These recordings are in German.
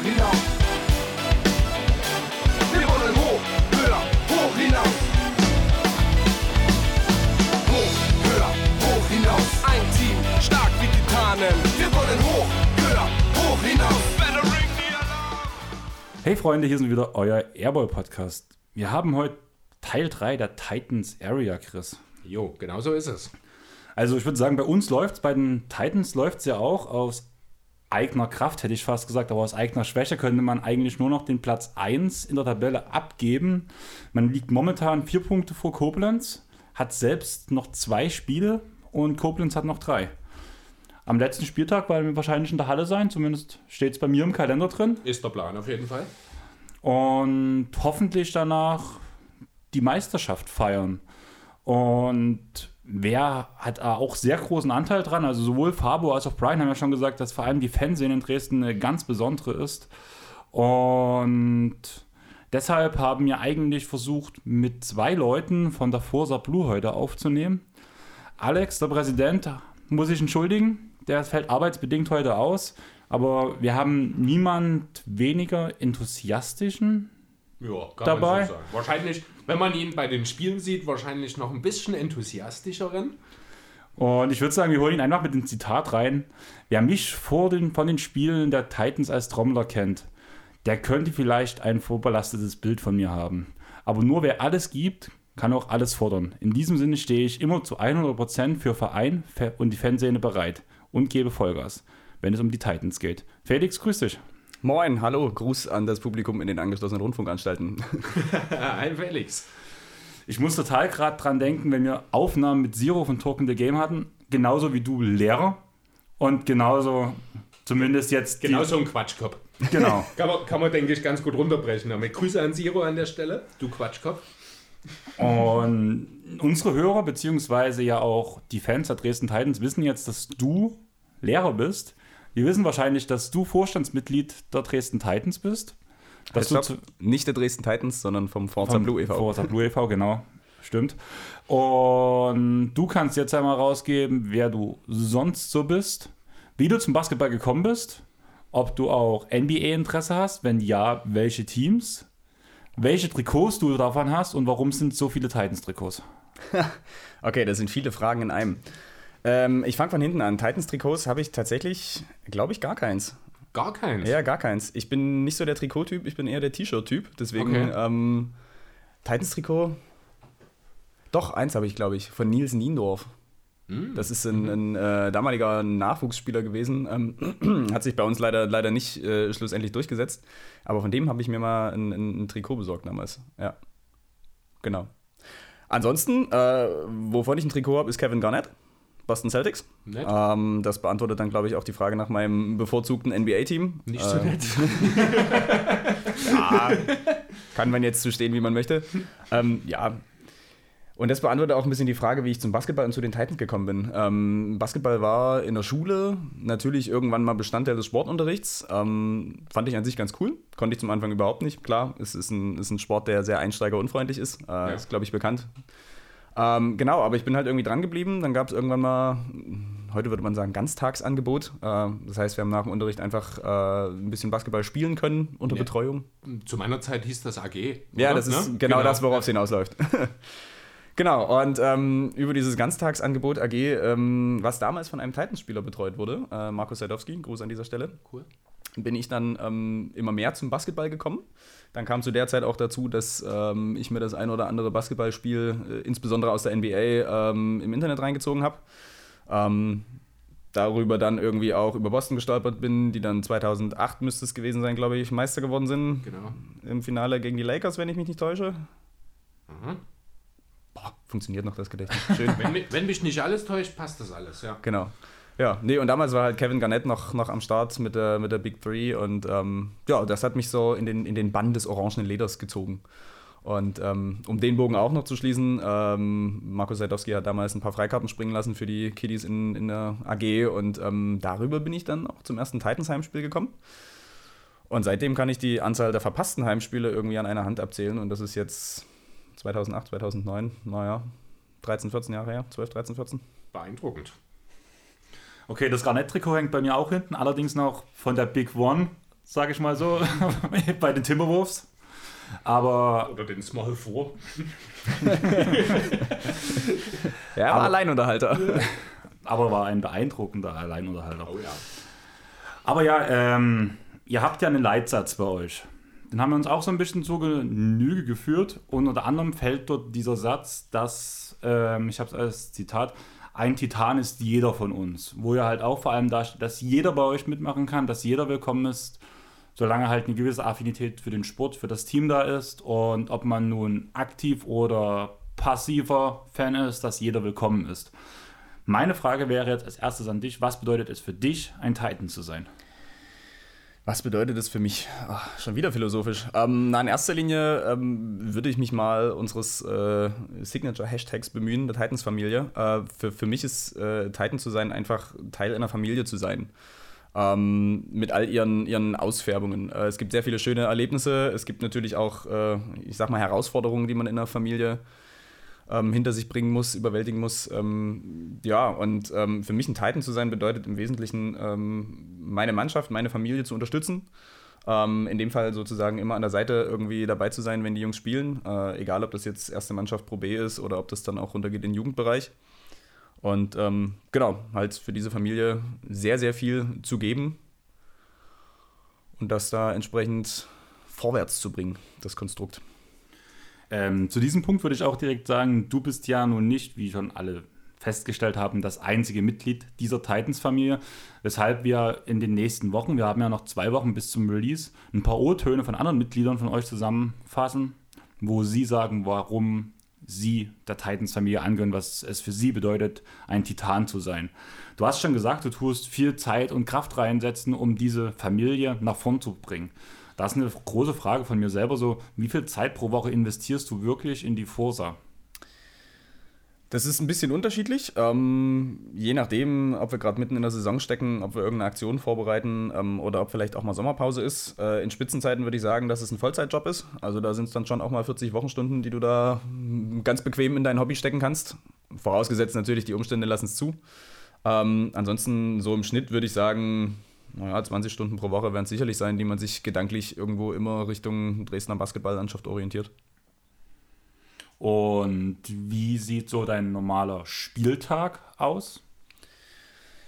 hoch hinaus. Wir wollen hoch, höher, hoch hinaus. Hoch, höher, hoch hinaus. Ein Team, stark wie Titanen. Wir wollen hoch, höher, hoch hinaus. Hey Freunde, hier sind wieder euer Airball Podcast. Wir haben heute Teil 3 der Titans Area, Chris. Jo, genau so ist es. Also ich würde sagen, bei uns läuft es, bei den Titans läuft es ja auch aus eigener Kraft, hätte ich fast gesagt, aber aus eigener Schwäche könnte man eigentlich nur noch den Platz 1 in der Tabelle abgeben. Man liegt momentan vier Punkte vor Koblenz, hat selbst noch zwei Spiele und Koblenz hat noch drei. Am letzten Spieltag werden wir wahrscheinlich in der Halle sein, zumindest steht es bei mir im Kalender drin. Ist der Plan auf jeden Fall. und hoffentlich danach die Meisterschaft feiern. Und wer hat auch sehr großen Anteil dran? Also sowohl Fabo als auch Brian haben ja schon gesagt, dass vor allem die Fanszene in Dresden eine ganz besondere ist. Und deshalb haben wir eigentlich versucht, mit zwei Leuten von der Forsa Blue heute aufzunehmen. Alex, der Präsident, muss ich entschuldigen. Der fällt arbeitsbedingt heute aus. Aber wir haben niemand weniger enthusiastischen Ja, kann Dabei? so sagen. Wahrscheinlich, wenn man ihn bei den Spielen sieht, wahrscheinlich noch ein bisschen enthusiastischeren. Und ich würde sagen, wir holen ihn einfach mit dem Zitat rein. Wer mich vor den, von den Spielen der Titans als Trommler kennt, der könnte vielleicht ein vorbelastetes Bild von mir haben. Aber nur wer alles gibt, kann auch alles fordern. In diesem Sinne stehe ich immer zu 100% für Verein und die Fanszene bereit und gebe Vollgas, wenn es um die Titans geht. Felix, grüß dich. Moin, hallo, Gruß an das Publikum in den angeschlossenen Rundfunkanstalten. Ein Felix. Ich muss total gerade dran denken, wenn wir Aufnahmen mit Zero von Talking the Game hatten, genauso wie du Lehrer und genauso zumindest jetzt die- Genau so ein Quatschkopf. Genau. Kann man, kann man, denke ich, ganz gut runterbrechen. Damit Grüße an Siro an der Stelle. Du Quatschkopf. Und unsere Hörer, beziehungsweise ja auch die Fans der Dresden Titans, wissen jetzt, dass du Lehrer bist. Die wissen wahrscheinlich, dass du Vorstandsmitglied der Dresden Titans bist. Dass Stopp, zu- nicht der Dresden Titans, sondern vom Forza vom Blue e.V. Forza Blue e.V., genau. Stimmt. Und du kannst jetzt einmal rausgeben, wer du sonst so bist, wie du zum Basketball gekommen bist, ob du auch NBA-Interesse hast, wenn ja, welche Teams, welche Trikots du davon hast und warum sind so viele Titans-Trikots? Okay, das sind viele Fragen in einem. Ähm, ich fange von hinten an. Titans-Trikots habe ich tatsächlich, glaube ich, gar keins. Gar keins. Ja, gar keins. Ich bin nicht so der Trikot-Typ, ich bin eher der T-Shirt-Typ. Deswegen, Okay. ähm, Titans-Trikot, doch, eins habe ich, glaube ich, von Nils Niendorf. Hm. Das ist ein, ein äh, damaliger Nachwuchsspieler gewesen. Ähm, hat sich bei uns leider, leider nicht äh, schlussendlich durchgesetzt. Aber von dem habe ich mir mal ein, ein, ein Trikot besorgt damals. Ja. Genau. Ansonsten, äh, wovon ich ein Trikot habe, ist Kevin Garnett, Boston Celtics. Ähm, das beantwortet dann, glaube ich, auch die Frage nach meinem bevorzugten NBA-Team. Nicht so Äh, nett. ja, kann man jetzt so stehen, wie man möchte. Ähm, ja. Und das beantwortet auch ein bisschen die Frage, wie ich zum Basketball und zu den Titans gekommen bin. Ähm, Basketball war in der Schule natürlich irgendwann mal Bestandteil des Sportunterrichts. Ähm, fand ich an sich ganz cool. Konnte ich zum Anfang überhaupt nicht. Klar, es ist ein, ist ein Sport, der sehr einsteigerunfreundlich ist. Äh, Ist, glaube ich, bekannt. Ähm, genau, aber ich bin halt irgendwie dran geblieben. Dann gab es irgendwann mal, heute würde man sagen, Ganztagsangebot. Äh, das heißt, wir haben nach dem Unterricht einfach äh, ein bisschen Basketball spielen können unter Ja. Betreuung. Zu meiner Zeit hieß das AG. Ja, oder? das ist Ne? genau, das, worauf es hinausläuft. genau, und ähm, über dieses Ganztagsangebot AG, ähm, was damals von einem Titans-Spieler betreut wurde, äh, Markus Sadowski, Gruß an dieser Stelle, Cool. bin ich dann ähm, immer mehr zum Basketball gekommen. Dann kam zu der Zeit auch dazu, dass ähm, ich mir das ein oder andere Basketballspiel, äh, insbesondere aus der NBA, ähm, im Internet reingezogen habe. Ähm, darüber dann irgendwie auch über Boston gestolpert bin, die dann 2008 müsste es gewesen sein, glaube ich, Meister geworden sind Genau. im Finale gegen die Lakers, wenn ich mich nicht täusche. Mhm. Boah, funktioniert noch das Gedächtnis. Schön. Wenn, wenn mich nicht alles täuscht, passt das alles, ja. genau. Ja, nee, und damals war halt Kevin Garnett noch, noch am Start mit der, mit der Big Three und ähm, ja, das hat mich so in den, in den Bann des orangenen Leders gezogen. Und ähm, um den Bogen auch noch zu schließen, ähm, Markus Seidowski hat damals ein paar Freikarten springen lassen für die Kiddies in, in der AG und ähm, darüber bin ich dann auch zum ersten Titans-Heimspiel gekommen. Und seitdem kann ich die Anzahl der verpassten Heimspiele irgendwie an einer Hand abzählen und das ist jetzt 2008, 2009, naja, 13, 14 Jahre her, 12, 13, 14. Beeindruckend. Okay, das Garnett-Trikot hängt bei mir auch hinten, allerdings noch von der Big One sage ich mal so, bei den Timberwolves. Aber Oder den Small Four. Ja, er war Alleinunterhalter. aber war ein beeindruckender Alleinunterhalter. Oh ja. Aber ja, ähm, ihr habt ja einen Leitsatz bei euch. Den haben wir uns auch so ein bisschen zu Genüge geführt. Und unter anderem fällt dort dieser Satz, dass, ähm, ich habe es als Zitat, ein Titan ist jeder von uns. Wo ihr halt auch vor allem da steht, dass jeder bei euch mitmachen kann, dass jeder willkommen ist, solange halt eine gewisse Affinität für den Sport, für das Team da ist. Und ob man nun aktiv oder passiver Fan ist, dass jeder willkommen ist. Meine Frage wäre jetzt als erstes an dich, was bedeutet es für dich, ein Titan zu sein? Was bedeutet das für mich? Ach, schon wieder philosophisch. Ähm, na, in erster Linie ähm, würde ich mich mal unseres äh, Signature-Hashtags bemühen, der Titans-Familie. Äh, für, für mich ist äh, Titan zu sein einfach Teil einer Familie zu sein. Ähm, mit all ihren, ihren Ausfärbungen. Äh, es gibt sehr viele schöne Erlebnisse. Es gibt natürlich auch, äh, ich sag mal, Herausforderungen, die man in einer Familie ähm, hinter sich bringen muss, überwältigen muss. Ähm, ja, und ähm, für mich ein Titan zu sein bedeutet im Wesentlichen, ähm, meine Mannschaft, meine Familie zu unterstützen. Ähm, in dem Fall sozusagen immer an der Seite irgendwie dabei zu sein, wenn die Jungs spielen. Äh, egal, ob das jetzt erste Mannschaft Pro B ist oder ob das dann auch runtergeht in den Jugendbereich. Und ähm, genau, halt für diese Familie sehr, sehr viel zu geben und das da entsprechend vorwärts zu bringen, das Konstrukt. Ähm, zu diesem Punkt würde ich auch direkt sagen, du bist ja nun nicht, wie schon alle festgestellt haben, das einzige Mitglied dieser Titans-Familie, weshalb wir in den nächsten Wochen, wir haben ja noch zwei Wochen bis zum Release, ein paar O-Töne von anderen Mitgliedern von euch zusammenfassen, wo sie sagen, warum sie der Titans-Familie angehören, was es für sie bedeutet, ein Titan zu sein. Du hast schon gesagt, du tust viel Zeit und Kraft reinsetzen, um diese Familie nach vorn zu bringen. Da ist eine große Frage von mir selber so, wie viel Zeit pro Woche investierst du wirklich in die Forsa? Das ist ein bisschen unterschiedlich. Ähm, je nachdem, ob wir gerade mitten in der Saison stecken, ob wir irgendeine Aktion vorbereiten ähm, oder ob vielleicht auch mal Sommerpause ist. Äh, in Spitzenzeiten würde ich sagen, dass es ein Vollzeitjob ist. Also da sind es dann schon auch mal 40 Wochenstunden, die du da mm, ganz bequem in dein Hobby stecken kannst. Vorausgesetzt natürlich, die Umstände lassen es zu. Ähm, ansonsten so im Schnitt würde ich sagen, naja, 20 Stunden pro Woche werden es sicherlich sein, die man sich gedanklich irgendwo immer Richtung Dresdner Basketballlandschaft orientiert. Und wie sieht so dein normaler Spieltag aus?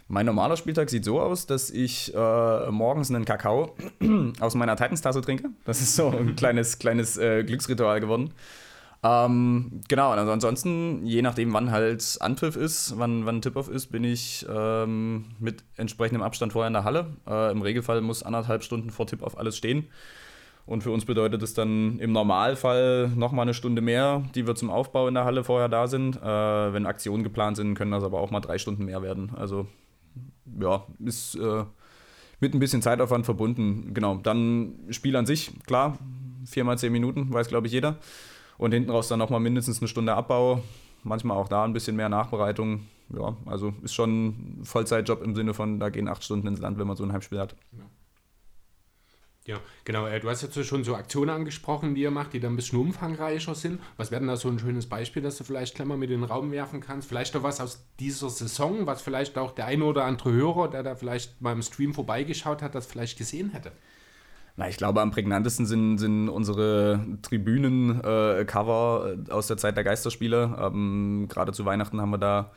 Mein normaler Spieltag sieht so aus, dass ich äh, morgens einen Kakao aus meiner Titans-Tasse trinke. Das ist so ein kleines, kleines äh, Glücksritual geworden. Ähm, genau, und ansonsten, je nachdem, wann halt Anpfiff ist, wann, wann Tip-Off ist, bin ich ähm, mit entsprechendem Abstand vorher in der Halle. Äh, Im Regelfall muss anderthalb Stunden vor Tip-Off alles stehen. Und für uns bedeutet es dann im Normalfall nochmal eine Stunde mehr, die wir zum Aufbau in der Halle vorher da sind. Äh, wenn Aktionen geplant sind, können das aber auch mal drei Stunden mehr werden. Also ja, ist äh, mit ein bisschen Zeitaufwand verbunden. Genau, dann Spiel an sich, klar, viermal zehn Minuten, weiß glaube ich jeder. Und hinten raus dann nochmal mindestens eine Stunde Abbau, manchmal auch da ein bisschen mehr Nachbereitung. Ja, also ist schon ein Vollzeitjob im Sinne von, da gehen acht Stunden ins Land, wenn man so ein Heimspiel hat. Ja, genau. Äh, du hast jetzt schon so Aktionen angesprochen, die ihr macht, die dann ein bisschen umfangreicher sind. Was wäre denn da so ein schönes Beispiel, dass du vielleicht gleich mal mit in den Raum werfen kannst? Vielleicht auch was aus dieser Saison, was vielleicht auch der eine oder andere Hörer, der da vielleicht mal im Stream vorbeigeschaut hat, das vielleicht gesehen hätte. Na, ich glaube, am prägnantesten sind, sind unsere Tribünen-Cover äh, aus der Zeit der Geisterspiele. Ähm, Gerade zu Weihnachten haben wir da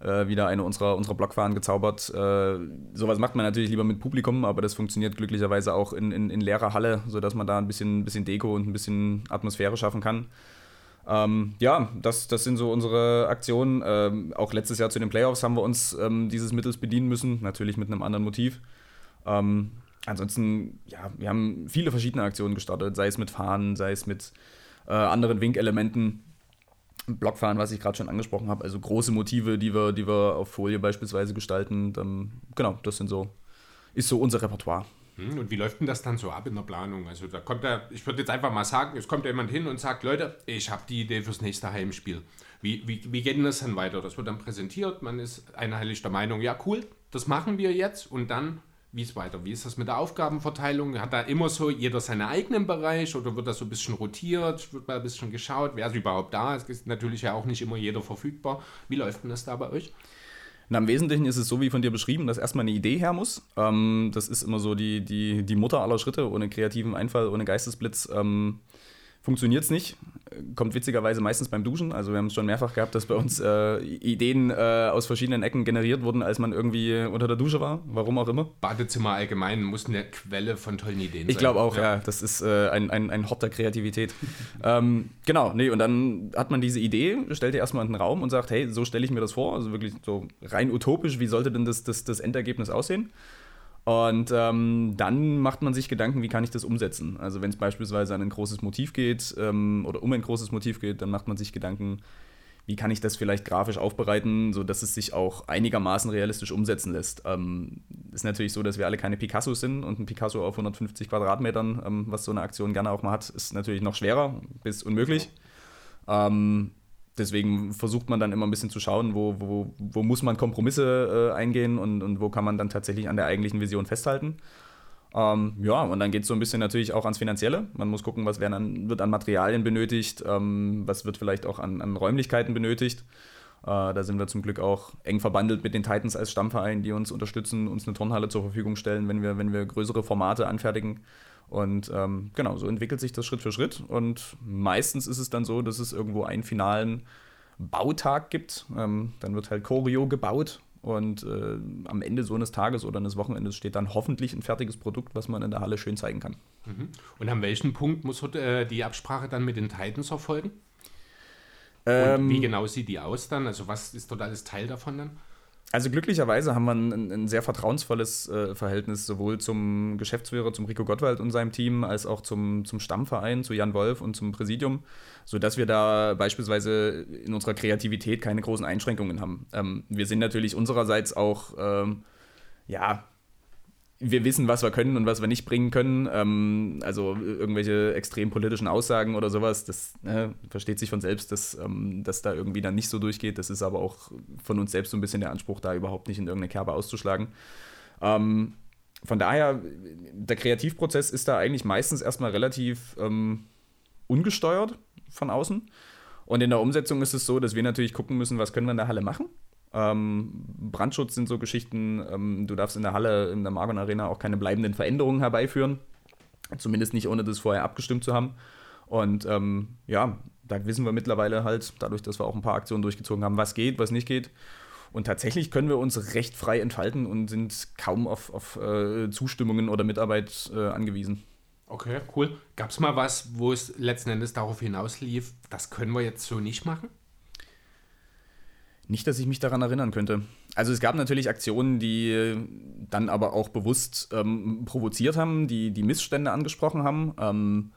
äh, wieder eine unserer, unserer Blockfahnen gezaubert. Äh, sowas macht man natürlich lieber mit Publikum, aber das funktioniert glücklicherweise auch in, in, in leerer Halle, sodass man da ein bisschen, bisschen Deko und ein bisschen Atmosphäre schaffen kann. Ähm, ja, das, das sind so unsere Aktionen. Ähm, auch letztes Jahr zu den Playoffs haben wir uns ähm, dieses Mittels bedienen müssen, natürlich mit einem anderen Motiv. Ansonsten, ja, wir haben viele verschiedene Aktionen gestartet, sei es mit Fahnen, sei es mit äh, anderen Winkelementen. Blockfahren, was ich gerade schon angesprochen habe, also große Motive, die wir, die wir auf Folie beispielsweise gestalten. Dann, genau, das sind so, ist so unser Repertoire. Hm, Und wie läuft denn das dann so ab in der Planung? Also da kommt da, ich würde jetzt einfach mal sagen, es kommt jemand hin und sagt, Leute, ich habe die Idee fürs nächste Heimspiel. Wie, wie, wie geht denn das dann weiter? Das wird dann präsentiert, man ist einheitlich der Meinung, ja cool, das machen wir jetzt und dann, wie ist weiter? Wie ist das mit der Aufgabenverteilung? Hat da immer so jeder seinen eigenen Bereich oder wird das so ein bisschen rotiert? Wird mal ein bisschen geschaut, wer ist überhaupt da? Es ist natürlich ja auch nicht immer jeder verfügbar. Wie läuft denn das da bei euch? Na, Im Wesentlichen ist es so wie von dir beschrieben, dass erstmal eine Idee her muss. Ähm, das ist immer so die, die, die Mutter aller Schritte. Ohne kreativen Einfall, ohne Geistesblitz ähm, funktioniert es nicht. Kommt witzigerweise meistens beim Duschen. Also wir haben es schon mehrfach gehabt, dass bei uns äh, Ideen äh, aus verschiedenen Ecken generiert wurden, als man irgendwie unter der Dusche war. Warum auch immer. Badezimmer allgemein muss eine Quelle von tollen Ideen sein. Ich glaube auch, ja. ja. Das ist äh, ein, ein, ein Hort der Kreativität. ähm, genau, nee, und dann hat man diese Idee, stellt ihr erstmal in den Raum und sagt, hey, so stelle ich mir das vor. Also wirklich so rein utopisch, wie sollte denn das, das, das Endergebnis aussehen? Und ähm, dann macht man sich Gedanken, wie kann ich das umsetzen. Also wenn es beispielsweise an ein großes Motiv geht ähm, oder um ein großes Motiv geht, dann macht man sich Gedanken, wie kann ich das vielleicht grafisch aufbereiten, sodass es sich auch einigermaßen realistisch umsetzen lässt. Ähm, ist natürlich so, dass wir alle keine Picassos sind und ein Picasso auf 150 Quadratmetern, ähm, was so eine Aktion gerne auch mal hat, ist natürlich noch schwerer bis unmöglich. Ähm, deswegen versucht man dann immer ein bisschen zu schauen, wo, wo, wo muss man Kompromisse äh, eingehen und, und wo kann man dann tatsächlich an der eigentlichen Vision festhalten. Ähm, ja, und dann geht es so ein bisschen natürlich auch ans Finanzielle. Man muss gucken, was an, wird an Materialien benötigt, ähm, was wird vielleicht auch an, an Räumlichkeiten benötigt. Äh, da sind wir zum Glück auch eng verbandelt mit den Titans als Stammverein, die uns unterstützen, uns eine Turnhalle zur Verfügung stellen, wenn wir, wenn wir größere Formate anfertigen. Und ähm, genau, so entwickelt sich das Schritt für Schritt. Und meistens ist es dann so, dass es irgendwo einen finalen Bautag gibt. Ähm, dann wird halt Choreo gebaut und äh, am Ende so eines Tages oder eines Wochenendes steht dann hoffentlich ein fertiges Produkt, was man in der Halle schön zeigen kann. Mhm. Und an welchem Punkt muss äh, die Absprache dann mit den Titans erfolgen? Ähm, wie genau sieht die aus dann? Also was ist dort alles Teil davon dann? Also glücklicherweise haben wir ein, ein sehr vertrauensvolles äh, Verhältnis sowohl zum Geschäftsführer, zum Rico Gottwald und seinem Team, als auch zum, zum Stammverein, zu Jan Wolf und zum Präsidium, sodass wir da beispielsweise in unserer Kreativität keine großen Einschränkungen haben. Ähm, wir sind natürlich unsererseits auch ähm, ja, wir wissen, was wir können und was wir nicht bringen können. Ähm, also irgendwelche extrem politischen Aussagen oder sowas, das äh, versteht sich von selbst, dass ähm, das da irgendwie dann nicht so durchgeht. Das ist aber auch von uns selbst so ein bisschen der Anspruch, da überhaupt nicht in irgendeine Kerbe auszuschlagen. Ähm, von daher, der Kreativprozess ist da eigentlich meistens erstmal relativ ähm, ungesteuert von außen. Und in der Umsetzung ist es so, dass wir natürlich gucken müssen, was können wir in der Halle machen. Ähm, Brandschutz sind so Geschichten. Ähm, du darfst in der Halle, in der Margon Arena auch keine bleibenden Veränderungen herbeiführen. Zumindest nicht, ohne das vorher abgestimmt zu haben. Und ähm, ja, da wissen wir mittlerweile halt, dadurch, dass wir auch ein paar Aktionen durchgezogen haben, was geht, was nicht geht. Und tatsächlich können wir uns recht frei entfalten und sind kaum auf, auf äh, Zustimmungen oder Mitarbeit äh, angewiesen. Okay, cool. Gab es mal was, wo es letzten Endes darauf hinauslief, das können wir jetzt so nicht machen? Nicht, dass ich mich daran erinnern könnte. Also es gab natürlich Aktionen, die dann aber auch bewusst ähm, provoziert haben, die die Missstände angesprochen haben. Ähm,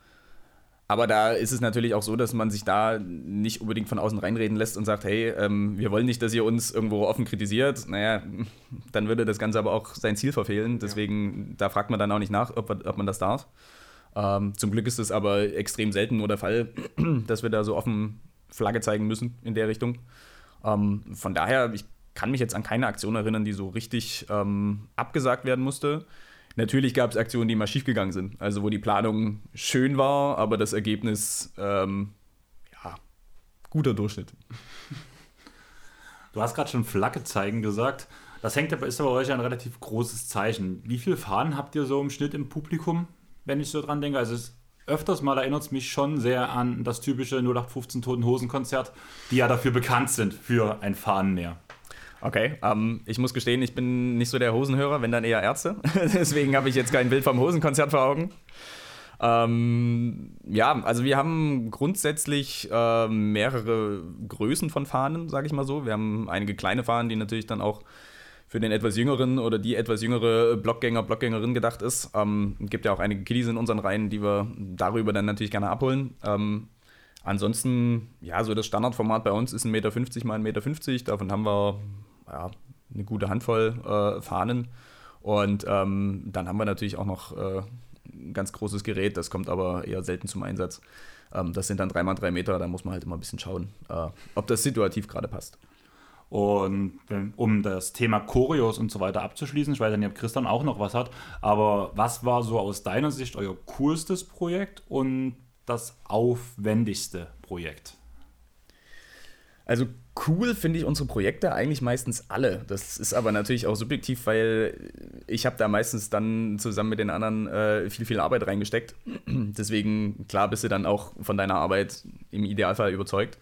aber da ist es natürlich auch so, dass man sich da nicht unbedingt von außen reinreden lässt und sagt, hey, ähm, wir wollen nicht, dass ihr uns irgendwo offen kritisiert. Naja, dann würde das Ganze aber auch sein Ziel verfehlen. Deswegen, ja. da fragt man dann auch nicht nach, ob, ob man das darf. Ähm, zum Glück ist es aber extrem selten nur der Fall, dass wir da so offen Flagge zeigen müssen in der Richtung. Ähm, von daher, ich kann mich jetzt an keine Aktion erinnern, die so richtig ähm, abgesagt werden musste. Natürlich gab es Aktionen, die mal schiefgegangen sind. Also wo die Planung schön war, aber das Ergebnis, ähm, ja, guter Durchschnitt. Du hast gerade schon Flagge zeigen gesagt. Das hängt ist aber bei euch ein relativ großes Zeichen. Wie viele Fahnen habt ihr so im Schnitt im Publikum, wenn ich so dran denke? Also es öfters mal erinnert es mich schon sehr an das typische 0815 Toten Hosen Konzert, die ja dafür bekannt sind, für ein Fahnenmeer. Okay, ähm, ich muss gestehen, ich bin nicht so der Hosenhörer, wenn dann eher Ärzte. Deswegen habe ich jetzt kein Bild vom Hosenkonzert vor Augen. Ähm, ja, also wir haben grundsätzlich äh, mehrere Größen von Fahnen, sage ich mal so. Wir haben einige kleine Fahnen, die natürlich dann auch für den etwas jüngeren oder die etwas jüngere Blockgänger, Blockgängerin gedacht ist. Ähm, gibt ja auch einige Kiddies in unseren Reihen, die wir darüber dann natürlich gerne abholen. Ähm, ansonsten, ja, so das Standardformat bei uns ist 1,50 Meter mal 1,50 Meter. Davon haben wir ja, eine gute Handvoll äh, Fahnen. Und ähm, dann haben wir natürlich auch noch äh, ein ganz großes Gerät, das kommt aber eher selten zum Einsatz. Ähm, das sind dann 3x3 Meter, da muss man halt immer ein bisschen schauen, äh, ob das situativ gerade passt. Und um das Thema Choreos und so weiter abzuschließen, ich weiß nicht, ob Christian auch noch was hat, aber was war so aus deiner Sicht euer coolstes Projekt und das aufwendigste Projekt? Also cool finde ich unsere Projekte eigentlich meistens alle. Das ist aber natürlich auch subjektiv, weil ich habe da meistens dann zusammen mit den anderen äh, viel, viel Arbeit reingesteckt. Deswegen, klar, bist du dann auch von deiner Arbeit im Idealfall überzeugt.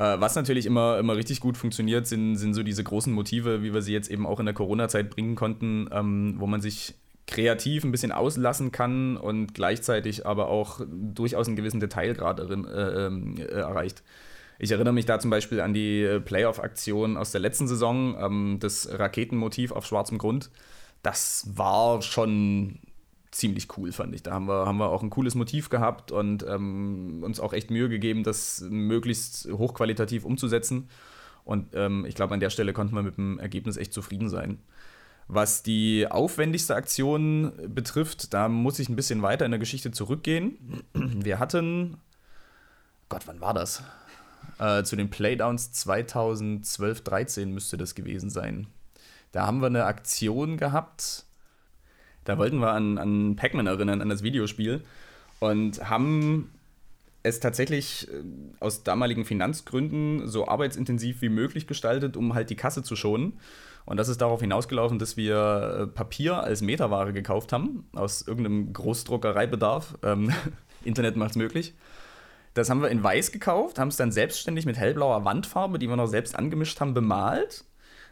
Äh, was natürlich immer, immer richtig gut funktioniert, sind, sind so diese großen Motive, wie wir sie jetzt eben auch in der Corona-Zeit bringen konnten, ähm, wo man sich kreativ ein bisschen auslassen kann und gleichzeitig aber auch durchaus einen gewissen Detailgrad erin, äh, ähm, äh, erreicht. Ich erinnere mich da zum Beispiel an die äh, Playoff-Aktion aus der letzten Saison, ähm, das Raketenmotiv auf schwarzem Grund. Das war schon ziemlich cool, fand ich. Da haben wir, haben wir auch ein cooles Motiv gehabt und ähm, uns auch echt Mühe gegeben, das möglichst hochqualitativ umzusetzen. Und ähm, ich glaube, an der Stelle konnten wir mit dem Ergebnis echt zufrieden sein. Was die aufwendigste Aktion betrifft, da muss ich ein bisschen weiter in der Geschichte zurückgehen. Wir hatten, Gott, wann war das? Äh, zu den Playdowns 2012, 13 müsste das gewesen sein. Da haben wir eine Aktion gehabt. Da wollten wir an, an Pac-Man erinnern, an das Videospiel. Und haben es tatsächlich äh, aus damaligen Finanzgründen so arbeitsintensiv wie möglich gestaltet, um halt die Kasse zu schonen. Und das ist darauf hinausgelaufen, dass wir äh, Papier als Meterware gekauft haben, aus irgendeinem Großdruckereibedarf. Ähm, Internet macht es möglich. Das haben wir in weiß gekauft, haben es dann selbstständig mit hellblauer Wandfarbe, die wir noch selbst angemischt haben, bemalt.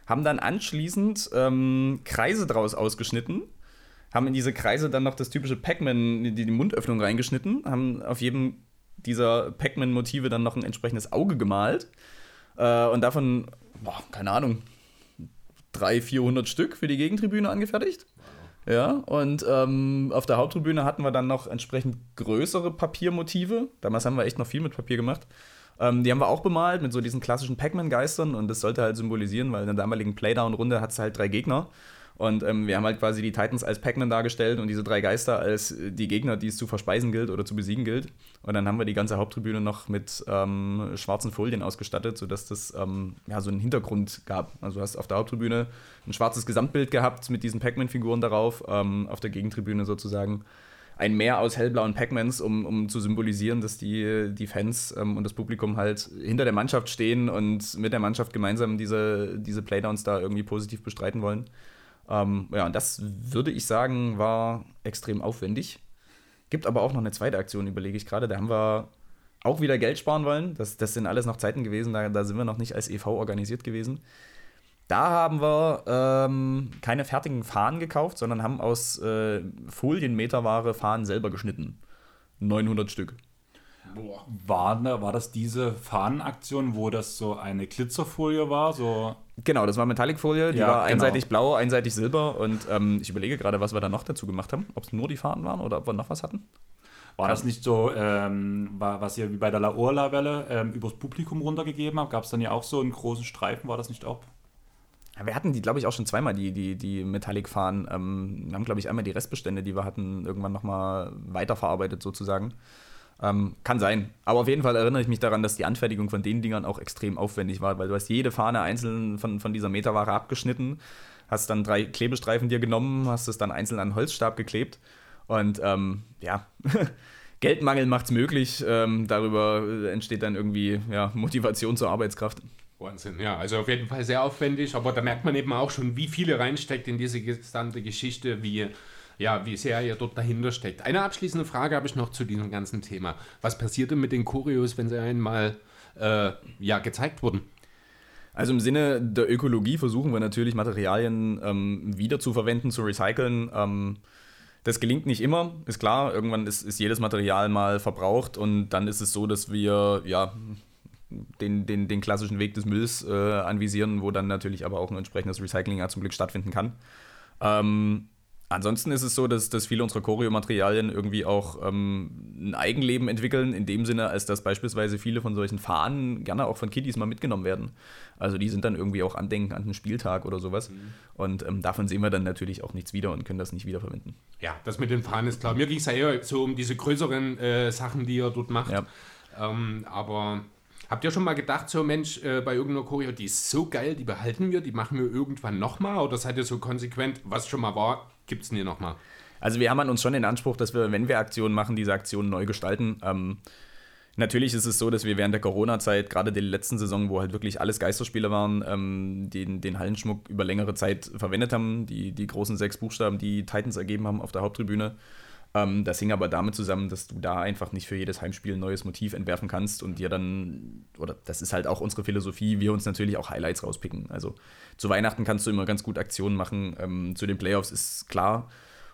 Haben dann anschließend ähm, Kreise draus ausgeschnitten. Haben in diese Kreise dann noch das typische Pac-Man, die, die Mundöffnung reingeschnitten. Haben auf jedem dieser Pac-Man-Motive dann noch ein entsprechendes Auge gemalt. Äh, und davon, boah, keine Ahnung, 300, 400 Stück für die Gegentribüne angefertigt. Ja, und ähm, auf der Haupttribüne hatten wir dann noch entsprechend größere Papiermotive. Damals haben wir echt noch viel mit Papier gemacht. Ähm, die haben wir auch bemalt mit so diesen klassischen Pac-Man-Geistern und das sollte halt symbolisieren, weil in der damaligen Playdown-Runde hat es halt drei Gegner. Und ähm, wir haben halt quasi die Titans als Pac-Man dargestellt und diese drei Geister als äh, die Gegner, die es zu verspeisen gilt oder zu besiegen gilt. Und dann haben wir die ganze Haupttribüne noch mit ähm, schwarzen Folien ausgestattet, sodass das ähm, ja, so einen Hintergrund gab. Also du hast auf der Haupttribüne ein schwarzes Gesamtbild gehabt mit diesen Pac-Man-Figuren darauf, ähm, auf der Gegentribüne sozusagen ein Meer aus hellblauen Pac-Mans, um, um zu symbolisieren, dass die, die Fans ähm, und das Publikum halt hinter der Mannschaft stehen und mit der Mannschaft gemeinsam diese, diese Playdowns da irgendwie positiv bestreiten wollen. Ähm, ja, und das würde ich sagen, war extrem aufwendig. Gibt aber auch noch eine zweite Aktion, überlege ich gerade. Da haben wir auch wieder Geld sparen wollen. Das, das sind alles noch Zeiten gewesen, da, da sind wir noch nicht als EV organisiert gewesen. Da haben wir ähm, keine fertigen Fahnen gekauft, sondern haben aus äh, Folienmeterware Fahnen selber geschnitten. 900 Stück. Boah. War, war das diese Fahnenaktion, wo das so eine Glitzerfolie war? So Genau, das war Metallicfolie, die Ja, war genau. einseitig blau, einseitig silber und ähm, ich überlege gerade, was wir da noch dazu gemacht haben. Ob es nur die Fahnen waren oder ob wir noch was hatten. War das nicht so, ähm, war, was ihr wie bei der La Urla-Welle ähm, übers Publikum runtergegeben habt? Gab es dann ja auch so einen großen Streifen? War das nicht auch? Ja, wir hatten die, glaube ich, auch schon zweimal, die, die, die Metallic-Fahnen. Ähm, wir haben, glaube ich, einmal die Restbestände, die wir hatten, irgendwann nochmal weiterverarbeitet sozusagen. Ähm, kann sein. Aber auf jeden Fall erinnere ich mich daran, dass die Anfertigung von den Dingern auch extrem aufwendig war, weil du hast jede Fahne einzeln von, von dieser Meterware abgeschnitten, hast dann drei Klebestreifen dir genommen, hast es dann einzeln an Holzstab geklebt und ähm, ja, Geldmangel macht es möglich. Ähm, darüber äh, entsteht dann irgendwie ja, Motivation zur Arbeitskraft. Wahnsinn, ja. Also auf jeden Fall sehr aufwendig, aber da merkt man eben auch schon, wie viel reinsteckt in diese gesamte Geschichte, wie, ja, wie sehr ihr dort dahinter steckt. Eine abschließende Frage habe ich noch zu diesem ganzen Thema. Was passiert denn mit den Choreos, wenn sie einmal äh, ja, gezeigt wurden? Also im Sinne der Ökologie versuchen wir natürlich Materialien ähm, wieder zu verwenden, zu recyceln. Ähm, das gelingt nicht immer, ist klar. Irgendwann ist, ist jedes Material mal verbraucht und dann ist es so, dass wir ja den, den, den klassischen Weg des Mülls äh, anvisieren, wo dann natürlich aber auch ein entsprechendes Recycling ja zum Glück stattfinden kann. Ähm, ansonsten ist es so, dass, dass viele unserer Choreo-Materialien irgendwie auch ähm, ein Eigenleben entwickeln, in dem Sinne, als dass beispielsweise viele von solchen Fahnen gerne auch von Kiddies mal mitgenommen werden. Also die sind dann irgendwie auch Andenken an den Spieltag oder sowas. Und ähm, davon sehen wir dann natürlich auch nichts wieder und können das nicht wiederverwenden. Ja, das mit den Fahnen ist klar. Mir ging es ja eher so um diese größeren äh, Sachen, die ihr dort macht. Ja. Ähm, aber habt ihr schon mal gedacht, so Mensch, äh, bei irgendeiner Choreo, die ist so geil, die behalten wir, die machen wir irgendwann nochmal? Oder seid ihr so konsequent, was schon mal war, gibt es nie nochmal? Also wir haben an uns schon den Anspruch, dass wir, wenn wir Aktionen machen, diese Aktionen neu gestalten. Ähm, Natürlich ist es so, dass wir während der Corona-Zeit, gerade der letzten Saison, wo halt wirklich alles Geisterspiele waren, ähm, den, den Hallenschmuck über längere Zeit verwendet haben. Die, die großen sechs Buchstaben, die Titans ergeben haben auf der Haupttribüne. Ähm, das hing aber damit zusammen, dass du da einfach nicht für jedes Heimspiel ein neues Motiv entwerfen kannst und dir dann, oder das ist halt auch unsere Philosophie, wir uns natürlich auch Highlights rauspicken. Also zu Weihnachten kannst du immer ganz gut Aktionen machen. Ähm, zu den Playoffs ist klar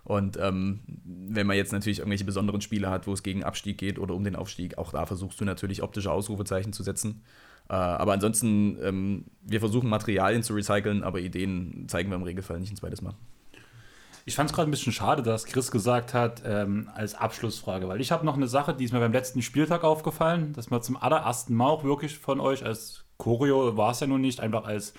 und ähm, wenn man jetzt natürlich irgendwelche besonderen Spiele hat, wo es gegen Abstieg geht oder um den Aufstieg, auch da versuchst du natürlich optische Ausrufezeichen zu setzen. Äh, aber ansonsten, ähm, wir versuchen Materialien zu recyceln, aber Ideen zeigen wir im Regelfall nicht ein zweites Mal. Ich fand es gerade ein bisschen schade, dass Chris gesagt hat, ähm, als Abschlussfrage, weil ich habe noch eine Sache, die ist mir beim letzten Spieltag aufgefallen, dass man zum allerersten Mal auch wirklich von euch als Choreo war es ja nun nicht, einfach als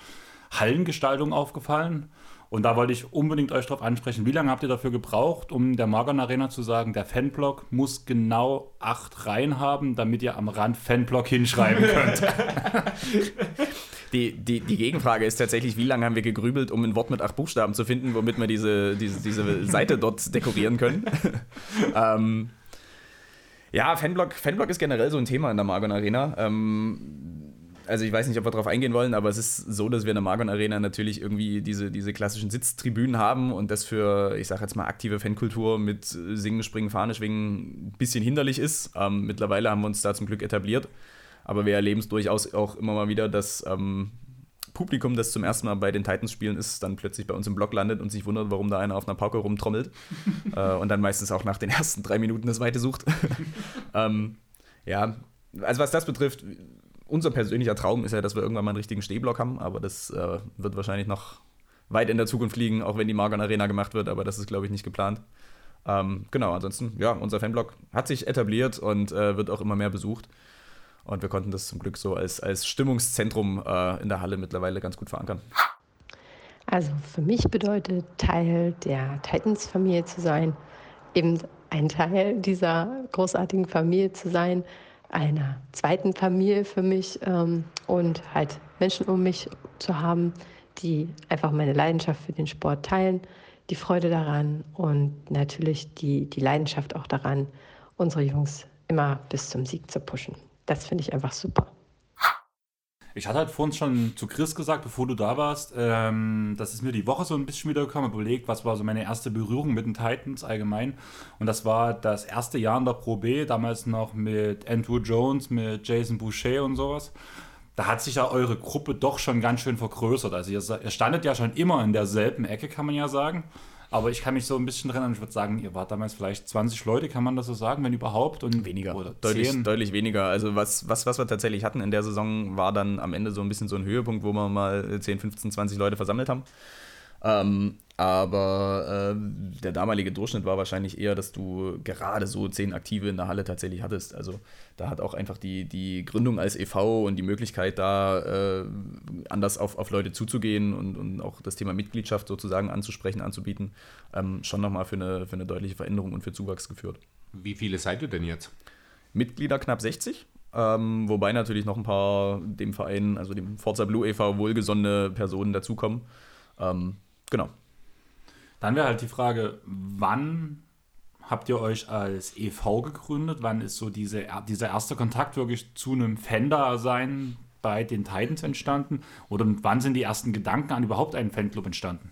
Hallengestaltung aufgefallen. Und da wollte ich unbedingt euch darauf ansprechen, wie lange habt ihr dafür gebraucht, um der Margon Arena zu sagen, der Fanblock muss genau acht Reihen haben, damit ihr am Rand Fanblock hinschreiben könnt? Die, die, die Gegenfrage ist tatsächlich, wie lange haben wir gegrübelt, um ein Wort mit acht Buchstaben zu finden, womit wir diese, diese, diese Seite dort dekorieren können. ähm, ja, Fanblock, Fanblock ist generell so ein Thema in der Margon Arena. Ähm, also ich weiß nicht, ob wir darauf eingehen wollen, aber es ist so, dass wir in der Margon Arena natürlich irgendwie diese, diese klassischen Sitztribünen haben und das für, ich sage jetzt mal, aktive Fankultur mit Singen, Springen, Fahne schwingen ein bisschen hinderlich ist. Ähm, mittlerweile haben wir uns da zum Glück etabliert, aber wir erleben es durchaus auch immer mal wieder, dass ähm, Publikum, das zum ersten Mal bei den Titans spielen ist, dann plötzlich bei uns im Block landet und sich wundert, warum da einer auf einer Pauke rumtrommelt äh, und dann meistens auch nach den ersten drei Minuten das Weite sucht. ähm, ja, also was das betrifft, unser persönlicher Traum ist ja, dass wir irgendwann mal einen richtigen Stehblock haben, aber das äh, wird wahrscheinlich noch weit in der Zukunft liegen, auch wenn die Margon Arena gemacht wird, aber das ist, glaube ich, nicht geplant. Ähm, genau, ansonsten, ja, unser Fanblock hat sich etabliert und äh, wird auch immer mehr besucht. Und wir konnten das zum Glück so als, als Stimmungszentrum äh, in der Halle mittlerweile ganz gut verankern. Also für mich bedeutet Teil der Titans-Familie zu sein, eben ein Teil dieser großartigen Familie zu sein, einer zweiten Familie für mich ähm, und halt Menschen um mich zu haben, die einfach meine Leidenschaft für den Sport teilen, die Freude daran und natürlich die, die Leidenschaft auch daran, unsere Jungs immer bis zum Sieg zu pushen. Das finde ich einfach super. Ich hatte halt vorhin schon zu Chris gesagt, bevor du da warst, ähm, das ist mir die Woche so ein bisschen wieder gekommen, überlegt, was war so meine erste Berührung mit den Titans allgemein. Und das war das erste Jahr in der Pro B, damals noch mit Andrew Jones, mit Jason Boucher und sowas. Da hat sich ja eure Gruppe doch schon ganz schön vergrößert. Also ihr, ihr standet ja schon immer in derselben Ecke, kann man ja sagen. Aber ich kann mich so ein bisschen dran erinnern, ich würde sagen, ihr wart damals vielleicht 20 Leute, kann man das so sagen, wenn überhaupt? Und weniger. Oder deutlich, deutlich weniger. Also was, was, was wir tatsächlich hatten in der Saison, war dann am Ende so ein bisschen so ein Höhepunkt, wo wir mal 10, 15, 20 Leute versammelt haben. Ähm, aber äh, der damalige Durchschnitt war wahrscheinlich eher, dass du gerade so zehn Aktive in der Halle tatsächlich hattest. Also da hat auch einfach die, die Gründung als e.V. und die Möglichkeit, da äh, anders auf, auf Leute zuzugehen und, und auch das Thema Mitgliedschaft sozusagen anzusprechen, anzubieten, ähm, schon nochmal für eine, für eine deutliche Veränderung und für Zuwachs geführt. Wie viele seid ihr denn jetzt? Mitglieder knapp 60. Ähm, wobei natürlich noch ein paar dem Verein, also dem Forza Blue e.V., wohlgesonnene Personen dazukommen. Ähm, genau. Dann wäre halt die Frage, wann habt ihr euch als EV gegründet? Wann ist so diese, dieser erste Kontakt wirklich zu einem Fan-Dasein bei den Titans entstanden? Oder wann sind die ersten Gedanken an überhaupt einen Fanclub entstanden?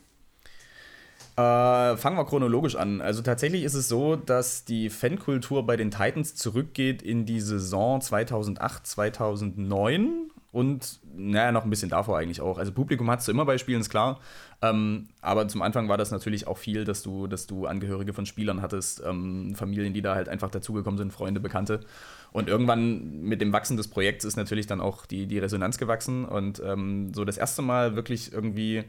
Äh, fangen wir chronologisch an. Also tatsächlich ist es so, dass die Fankultur bei den Titans zurückgeht in die Saison 2008, 2009 und naja, noch ein bisschen davor eigentlich auch. Also Publikum hat es immer bei Spielen, ist klar. Ähm, aber zum Anfang war das natürlich auch viel, dass du, dass du Angehörige von Spielern hattest, ähm, Familien, die da halt einfach dazugekommen sind, Freunde, Bekannte. Und irgendwann mit dem Wachsen des Projekts ist natürlich dann auch die, die Resonanz gewachsen. Und ähm, so das erste Mal wirklich irgendwie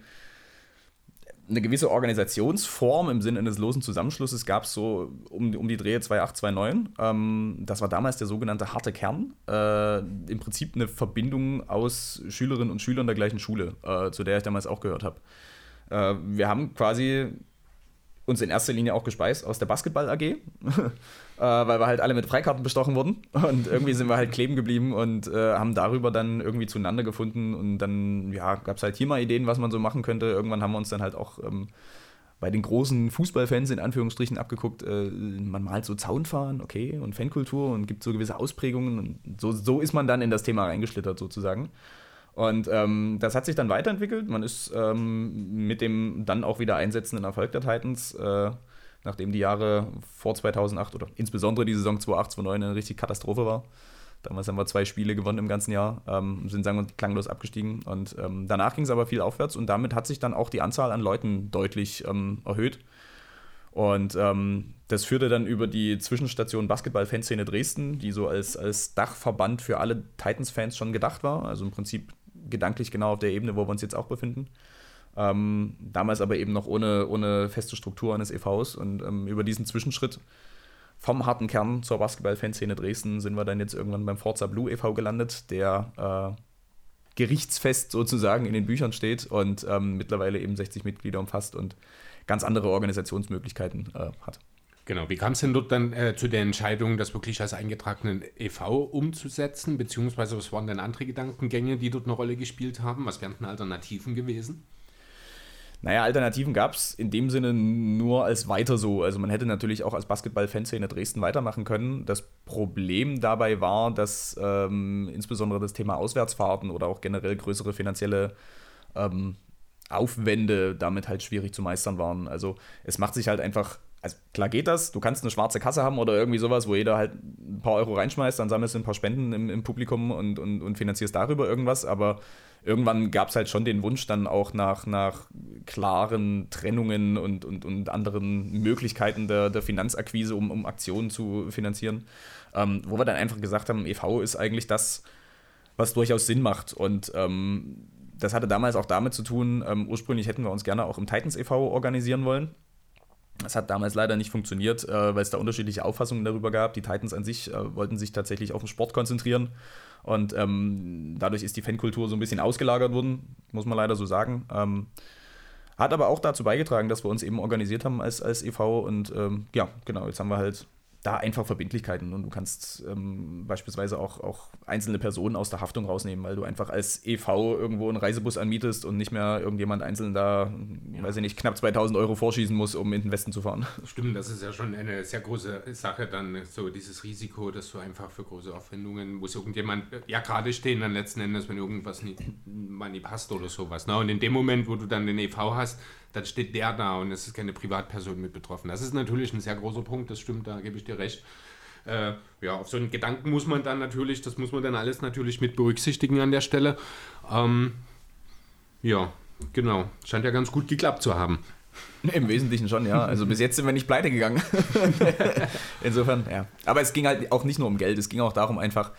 eine gewisse Organisationsform im Sinne eines losen Zusammenschlusses gab es so um, um die Drehe 2829. Ähm, das war damals der sogenannte harte Kern. Äh, Im Prinzip eine Verbindung aus Schülerinnen und Schülern der gleichen Schule, äh, zu der ich damals auch gehört habe. Äh, wir haben quasi uns in erster Linie auch gespeist aus der Basketball AG, äh, weil wir halt alle mit Freikarten bestochen wurden. Und irgendwie sind wir halt kleben geblieben und äh, haben darüber dann irgendwie zueinander gefunden. Und dann ja, gab es halt hier mal Ideen, was man so machen könnte. Irgendwann haben wir uns dann halt auch, ähm, bei den großen Fußballfans in Anführungsstrichen abgeguckt, äh, man malt so Zaunfahren, okay, und Fankultur und gibt so gewisse Ausprägungen. Und so, so ist man dann in das Thema reingeschlittert sozusagen. Und ähm, das hat sich dann weiterentwickelt. Man ist ähm, mit dem dann auch wieder einsetzenden Erfolg der Titans, äh, nachdem die Jahre vor 2008 oder insbesondere die Saison 2008, 2009 eine richtig Katastrophe war. Damals haben wir zwei Spiele gewonnen im ganzen Jahr, ähm, sind sagen wir klanglos abgestiegen. Und ähm, danach ging es aber viel aufwärts und damit hat sich dann auch die Anzahl an Leuten deutlich ähm, erhöht. Und ähm, das führte dann über die Zwischenstation Basketball-Fanszene Dresden, die so als, als Dachverband für alle Titans-Fans schon gedacht war. Also im Prinzip gedanklich genau auf der Ebene, wo wir uns jetzt auch befinden. Ähm, damals aber eben noch ohne, ohne feste Struktur eines EVs und ähm, über diesen Zwischenschritt vom harten Kern zur Basketball-Fanszene Dresden sind wir dann jetzt irgendwann beim Forza Blue e.V. gelandet, der äh, gerichtsfest sozusagen in den Büchern steht und ähm, mittlerweile eben 60 Mitglieder umfasst und ganz andere Organisationsmöglichkeiten äh, hat. Genau, wie kam es denn dort dann äh, zu der Entscheidung, das wirklich als eingetragenen e.V. umzusetzen? Beziehungsweise was waren denn andere Gedankengänge, die dort eine Rolle gespielt haben? Was wären denn Alternativen gewesen? Naja, Alternativen gab es in dem Sinne nur als weiter so. Also man hätte natürlich auch als Basketball-Fanszene Dresden weitermachen können. Das Problem dabei war, dass ähm, insbesondere das Thema Auswärtsfahrten oder auch generell größere finanzielle ähm, Aufwände damit halt schwierig zu meistern waren. Also es macht sich halt einfach also klar geht das, du kannst eine schwarze Kasse haben oder irgendwie sowas, wo jeder halt ein paar Euro reinschmeißt, dann sammelst du ein paar Spenden im, im Publikum und, und, und finanzierst darüber irgendwas, aber irgendwann gab es halt schon den Wunsch dann auch nach, nach klaren Trennungen und, und, und anderen Möglichkeiten der, der Finanzakquise, um, um Aktionen zu finanzieren, ähm, wo wir dann einfach gesagt haben, e.V. ist eigentlich das, was durchaus Sinn macht und ähm, das hatte damals auch damit zu tun, ähm, ursprünglich hätten wir uns gerne auch im Titans e.V. organisieren wollen. Das hat damals leider nicht funktioniert, äh, weil es da unterschiedliche Auffassungen darüber gab. Die Titans an sich äh, wollten sich tatsächlich auf den Sport konzentrieren. Und ähm, dadurch ist die Fankultur so ein bisschen ausgelagert worden, muss man leider so sagen. Ähm, hat aber auch dazu beigetragen, dass wir uns eben organisiert haben als, als e.V. Und ähm, ja, genau, jetzt haben wir halt da einfach Verbindlichkeiten und du kannst ähm, beispielsweise auch, auch einzelne Personen aus der Haftung rausnehmen, weil du einfach als EV irgendwo einen Reisebus anmietest und nicht mehr irgendjemand einzeln da, ja. weiß ich nicht, knapp 2000 Euro vorschießen muss, um in den Westen zu fahren. Stimmt, das ist ja schon eine sehr große Sache, dann so dieses Risiko, dass du einfach für große Aufwendungen, muss irgendjemand ja gerade stehen, dann letzten Endes, wenn irgendwas nicht, mal nicht passt oder sowas. Ne? Und in dem Moment, wo du dann den EV hast, dann steht der da und es ist keine Privatperson mit betroffen. Das ist natürlich ein sehr großer Punkt, das stimmt, da gebe ich dir recht. Äh, ja, auf so einen Gedanken muss man dann natürlich, das muss man dann alles natürlich mit berücksichtigen an der Stelle. Ähm, ja, genau. Scheint ja ganz gut geklappt zu haben. Im Wesentlichen schon, ja. Also bis jetzt sind wir nicht pleite gegangen. Insofern, ja. Aber es ging halt auch nicht nur um Geld, es ging auch darum, einfach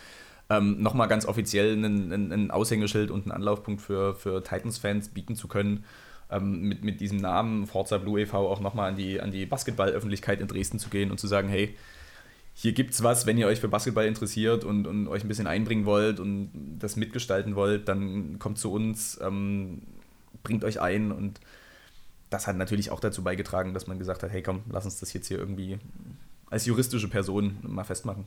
ähm, nochmal ganz offiziell ein Aushängeschild und einen Anlaufpunkt für, für Titans-Fans bieten zu können ähm, mit, mit diesem Namen Forza Blue e.V. auch nochmal an die, an die Basketball-Öffentlichkeit in Dresden zu gehen und zu sagen, hey, hier gibt's was, wenn ihr euch für Basketball interessiert und, und euch ein bisschen einbringen wollt und das mitgestalten wollt, dann kommt zu uns, ähm, bringt euch ein und das hat natürlich auch dazu beigetragen, dass man gesagt hat, hey komm, lass uns das jetzt hier irgendwie als juristische Person mal festmachen.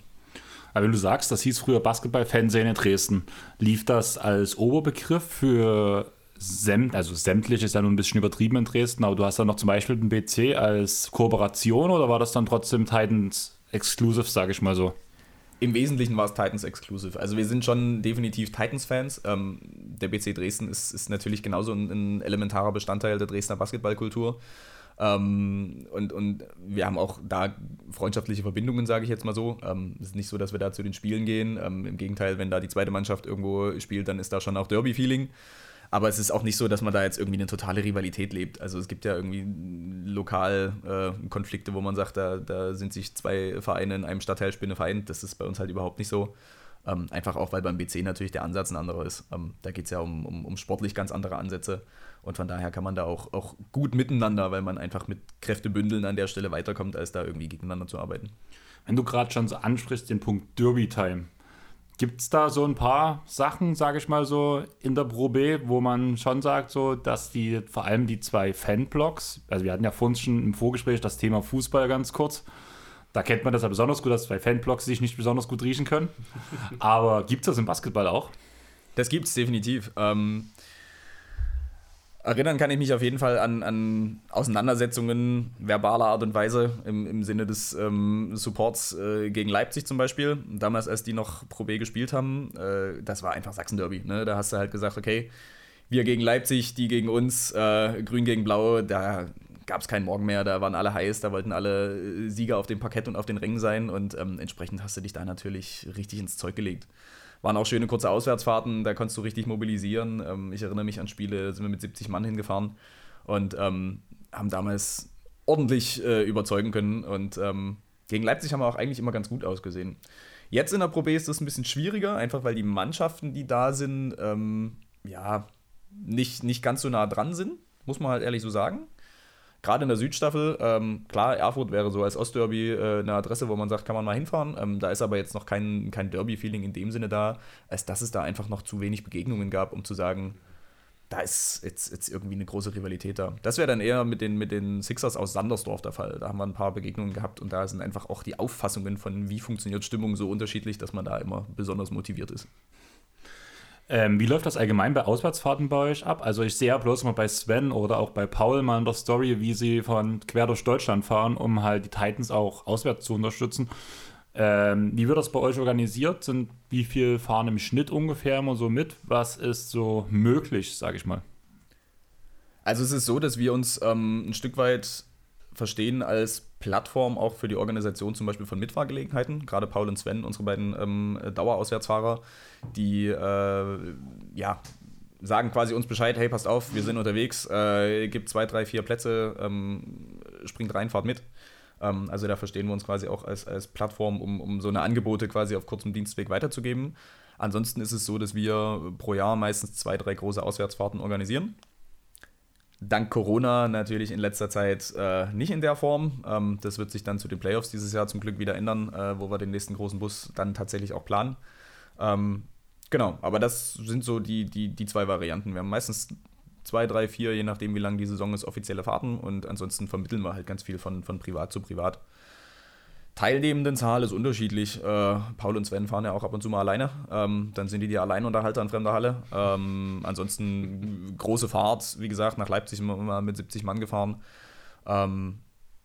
Aber wenn du sagst, das hieß früher Basketball-Fernsehen in Dresden, lief das als Oberbegriff für sämt, also sämtlich ist ja nun ein bisschen übertrieben in Dresden, aber du hast dann noch zum Beispiel den BC als Kooperation oder war das dann trotzdem Titans Exclusive, sage ich mal so? Im Wesentlichen war es Titans Exclusive. Also wir sind schon definitiv Titans-Fans. Ähm, der BC Dresden ist, ist natürlich genauso ein, ein, elementarer Bestandteil der Dresdner Basketballkultur. Ähm, und, und wir haben auch da freundschaftliche Verbindungen, sage ich jetzt mal so. Ähm, es ist nicht so, dass wir da zu den Spielen gehen. Ähm, Im Gegenteil, wenn da die zweite Mannschaft irgendwo spielt, dann ist da schon auch Derby-Feeling. Aber es ist auch nicht so, dass man da jetzt irgendwie eine totale Rivalität lebt. Also es gibt ja irgendwie lokal äh, Konflikte, wo man sagt, da, da sind sich zwei Vereine in einem Stadtteil spinnefeind. Das ist bei uns halt überhaupt nicht so. Ähm, einfach auch, weil beim BC natürlich der Ansatz ein anderer ist. Ähm, da geht es ja um, um, um, sportlich ganz andere Ansätze. Und von daher kann man da auch, auch gut miteinander, weil man einfach mit Kräftebündeln an der Stelle weiterkommt, als da irgendwie gegeneinander zu arbeiten. Wenn du gerade schon so ansprichst, den Punkt Derby Time. Gibt es da so ein paar Sachen, sage ich mal so, in der Pro B, wo man schon sagt, so, dass die, vor allem die zwei Fanblocks, also wir hatten ja vorhin schon im Vorgespräch das Thema Fußball ganz kurz, da kennt man das ja besonders gut, dass zwei Fanblocks sich nicht besonders gut riechen können. Aber gibt es das im Basketball auch? Das gibt es definitiv. Ähm, Erinnern kann ich mich auf jeden Fall an, an Auseinandersetzungen verbaler Art und Weise im, im Sinne des ähm, Supports äh, gegen Leipzig zum Beispiel. Damals, als die noch Pro B gespielt haben, äh, das war einfach Sachsen-Derby. Ne? Da hast du halt gesagt, okay, wir gegen Leipzig, die gegen uns, äh, Grün gegen Blau, da gab es keinen Morgen mehr, da waren alle heiß, da wollten alle äh, Sieger auf dem Parkett und auf den Rängen sein und ähm, entsprechend hast du dich da natürlich richtig ins Zeug gelegt. Waren auch schöne kurze Auswärtsfahrten, da konntest du richtig mobilisieren. Ähm, ich erinnere mich an Spiele, da sind wir mit 70 Mann hingefahren und ähm, haben damals ordentlich äh, überzeugen können. Und ähm, gegen Leipzig haben wir auch eigentlich immer ganz gut ausgesehen. Jetzt in der Pro B ist das ein bisschen schwieriger, einfach weil die Mannschaften, die da sind, ähm, ja, nicht, nicht ganz so nah dran sind, muss man halt ehrlich so sagen gerade in der Südstaffel, ähm, klar, Erfurt wäre so als Ostderby äh, eine Adresse, wo man sagt, kann man mal hinfahren. Ähm, da ist aber jetzt noch kein, kein Derby-Feeling in dem Sinne da, als dass es da einfach noch zu wenig Begegnungen gab, um zu sagen, da ist jetzt, jetzt irgendwie eine große Rivalität da. Das wäre dann eher mit den, mit den Sixers aus Sandersdorf der Fall. Da haben wir ein paar Begegnungen gehabt und da sind einfach auch die Auffassungen von, wie funktioniert Stimmung so unterschiedlich, dass man da immer besonders motiviert ist. Ähm, wie läuft das allgemein bei Auswärtsfahrten bei euch ab? Also ich sehe ja bloß mal bei Sven oder auch bei Paul mal in der Story, wie sie von quer durch Deutschland fahren, um halt die Titans auch auswärts zu unterstützen. Ähm, wie wird das bei euch organisiert? Sind wie viel fahren im Schnitt ungefähr immer so mit? Was ist so möglich, sage ich mal? Also es ist so, dass wir uns ähm, ein Stück weit verstehen als Plattform auch für die Organisation zum Beispiel von Mitfahrgelegenheiten. Gerade Paul und Sven, unsere beiden ähm, Dauerauswärtsfahrer, die äh, ja, sagen quasi uns Bescheid, hey, passt auf, wir sind unterwegs, äh, gibt zwei, drei, vier Plätze, ähm, springt rein, fahrt mit. Ähm, also da verstehen wir uns quasi auch als, als Plattform, um, um so eine Angebote quasi auf kurzem Dienstweg weiterzugeben. Ansonsten ist es so, dass wir pro Jahr meistens zwei, drei große Auswärtsfahrten organisieren dank Corona natürlich in letzter Zeit äh, nicht in der Form. Ähm, das wird sich dann zu den Playoffs dieses Jahr zum Glück wieder ändern, äh, wo wir den nächsten großen Bus dann tatsächlich auch planen. Ähm, genau, aber das sind so die, die, die zwei Varianten. Wir haben meistens zwei, drei, vier, je nachdem, wie lang die Saison ist, offizielle Fahrten und ansonsten vermitteln wir halt ganz viel von, von privat zu privat. Teilnehmenden Zahl ist unterschiedlich. Äh, Paul und Sven fahren ja auch ab und zu mal alleine. Ähm, dann sind die die Alleinunterhalter in fremder Halle. Ähm, ansonsten große Fahrt, wie gesagt, nach Leipzig sind wir mal mit 70 Mann gefahren. Ähm,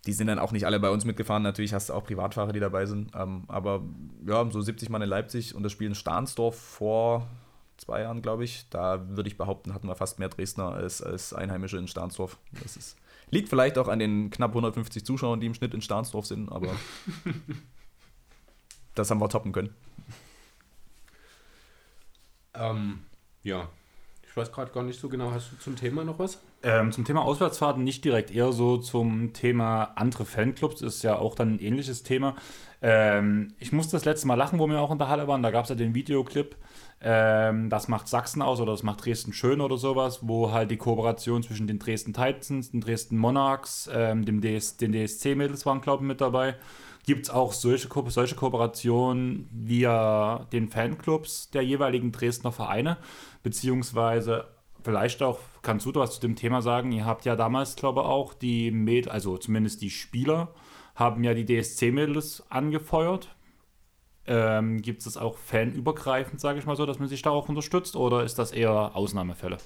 die sind dann auch nicht alle bei uns mitgefahren. Natürlich hast du auch Privatfahrer, die dabei sind. Ähm, aber ja, so 70 Mann in Leipzig und das Spiel in Stahnsdorf vor zwei Jahren, glaube ich. Da würde ich behaupten, hatten wir fast mehr Dresdner als, als Einheimische in Stahnsdorf. Das ist Liegt vielleicht auch an den knapp 150 Zuschauern, die im Schnitt in Stahnsdorf sind, aber das haben wir toppen können. Ähm, ja, ich weiß gerade gar nicht so genau. Hast du zum Thema noch was? Ähm, zum Thema Auswärtsfahrten nicht direkt, eher so zum Thema andere Fanclubs ist ja auch dann ein ähnliches Thema. Ähm, ich musste das letzte Mal lachen, wo wir auch in der Halle waren. Da gab es ja den Videoclip ähm, das macht Sachsen aus oder das macht Dresden schön oder sowas, wo halt die Kooperation zwischen den Dresden Titans, den Dresden Monarchs, ähm, dem DS, den DSC-Mädels waren, glaube ich, mit dabei. Gibt es auch solche, Ko solche Kooperationen via den Fanclubs der jeweiligen Dresdner Vereine, beziehungsweise vielleicht auch, kannst du was zu dem Thema sagen? Ihr habt ja damals, glaube ich, auch die Mädels, also zumindest die Spieler, haben ja die DSC-Mädels angefeuert ähm, Gibt es auch fanübergreifend, sage ich mal so, dass man sich da auch unterstützt oder ist das eher Ausnahmefälle?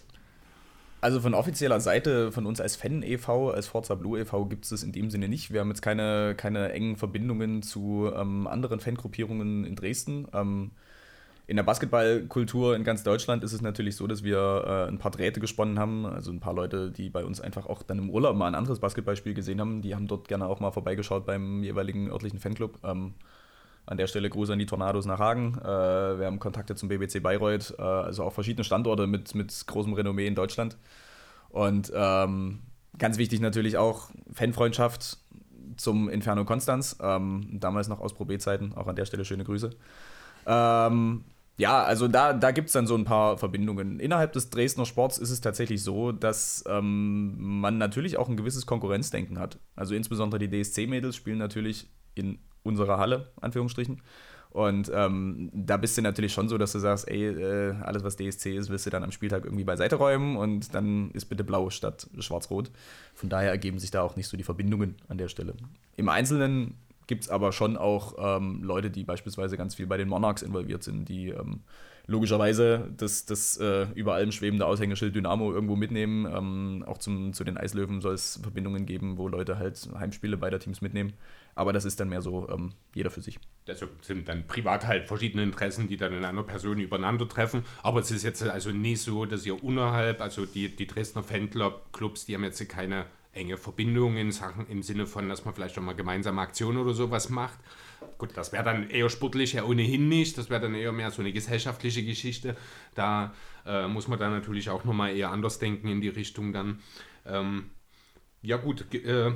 Also von offizieller Seite, von uns als Fan e.V., als Forza Blue e.V. gibt es das in dem Sinne nicht. Wir haben jetzt keine, keine engen Verbindungen zu ähm, anderen Fangruppierungen in Dresden. Ähm, in der Basketballkultur in ganz Deutschland ist es natürlich so, dass wir äh, ein paar Drähte gesponnen haben. Also ein paar Leute, die bei uns einfach auch dann im Urlaub mal ein anderes Basketballspiel gesehen haben, die haben dort gerne auch mal vorbeigeschaut beim jeweiligen örtlichen Fanclub. Ähm, an der Stelle Gruß an die Tornados nach Hagen. Äh, wir haben Kontakte zum BBC Bayreuth, äh, also auch verschiedene Standorte mit, mit großem Renommee in Deutschland. Und ähm, ganz wichtig natürlich auch Fanfreundschaft zum Inferno Konstanz, ähm, damals noch aus Pro B-Zeiten, auch an der Stelle schöne Grüße. Ähm, ja, also da, da gibt es dann so ein paar Verbindungen. Innerhalb des Dresdner Sports ist es tatsächlich so, dass ähm, man natürlich auch ein gewisses Konkurrenzdenken hat. Also insbesondere die DSC-Mädels spielen natürlich in unserer Halle, Anführungsstrichen. Und ähm, da bist du natürlich schon so, dass du sagst, ey, äh, alles was DSC ist, wirst du dann am Spieltag irgendwie beiseite räumen und dann ist bitte blau statt schwarz-rot. Von daher ergeben sich da auch nicht so die Verbindungen an der Stelle. Im Einzelnen gibt es aber schon auch ähm, Leute, die beispielsweise ganz viel bei den Monarchs involviert sind, die ähm, logischerweise das, das äh, über allem schwebende Aushängeschild Dynamo irgendwo mitnehmen. Ähm, auch zum, zu den Eislöwen soll es Verbindungen geben, wo Leute halt Heimspiele beider Teams mitnehmen. Aber das ist dann mehr so ähm, jeder für sich. Das sind dann privat halt verschiedene Interessen, die dann in einer Person übereinander treffen. Aber es ist jetzt also nicht so, dass ihr unterhalb, also die, die Dresdner Fanclubs, die haben jetzt keine enge Verbindung in Sachen im Sinne von, dass man vielleicht auch mal gemeinsame Aktionen oder sowas macht. Gut, das wäre dann eher sportlich ja ohnehin nicht. Das wäre dann eher mehr so eine gesellschaftliche Geschichte. Da äh, muss man dann natürlich auch nochmal eher anders denken in die Richtung dann. Ähm, ja gut, äh,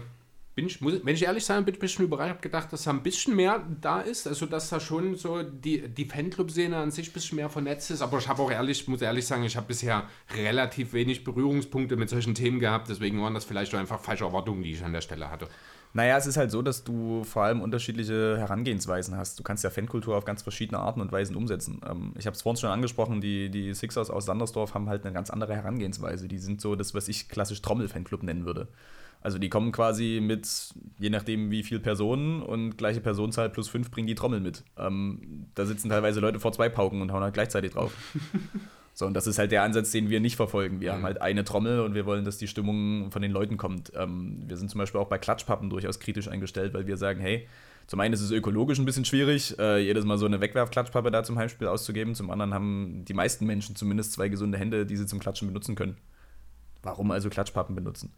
bin ich, muss, wenn ich ehrlich sein bin, ich ein bisschen überrascht. Ich habe gedacht, dass da ein bisschen mehr da ist. Also, dass da schon so die, die Fanclub-Szene an sich ein bisschen mehr vernetzt ist. Aber ich habe auch ehrlich, muss ehrlich sagen, ich habe bisher relativ wenig Berührungspunkte mit solchen Themen gehabt. Deswegen waren das vielleicht auch einfach falsche Erwartungen, die ich an der Stelle hatte. Naja, es ist halt so, dass du vor allem unterschiedliche Herangehensweisen hast. Du kannst ja Fankultur auf ganz verschiedene Arten und Weisen umsetzen. Ähm, ich habe es vorhin schon angesprochen, die, die Sixers aus Sandersdorf haben halt eine ganz andere Herangehensweise. Die sind so das, was ich klassisch Trommel-Fanclub nennen würde. Also die kommen quasi mit, je nachdem wie viel Personen und gleiche Personenzahl plus fünf bringen die Trommel mit. Ähm, da sitzen teilweise Leute vor zwei Pauken und hauen halt gleichzeitig drauf. So, und das ist halt der Ansatz, den wir nicht verfolgen. Wir mhm. haben halt eine Trommel und wir wollen, dass die Stimmung von den Leuten kommt. Ähm, wir sind zum Beispiel auch bei Klatschpappen durchaus kritisch eingestellt, weil wir sagen, hey, zum einen ist es ökologisch ein bisschen schwierig, äh, jedes Mal so eine Wegwerfklatschpappe da zum Heimspiel auszugeben. Zum anderen haben die meisten Menschen zumindest zwei gesunde Hände, die sie zum Klatschen benutzen können. Warum also Klatschpappen benutzen?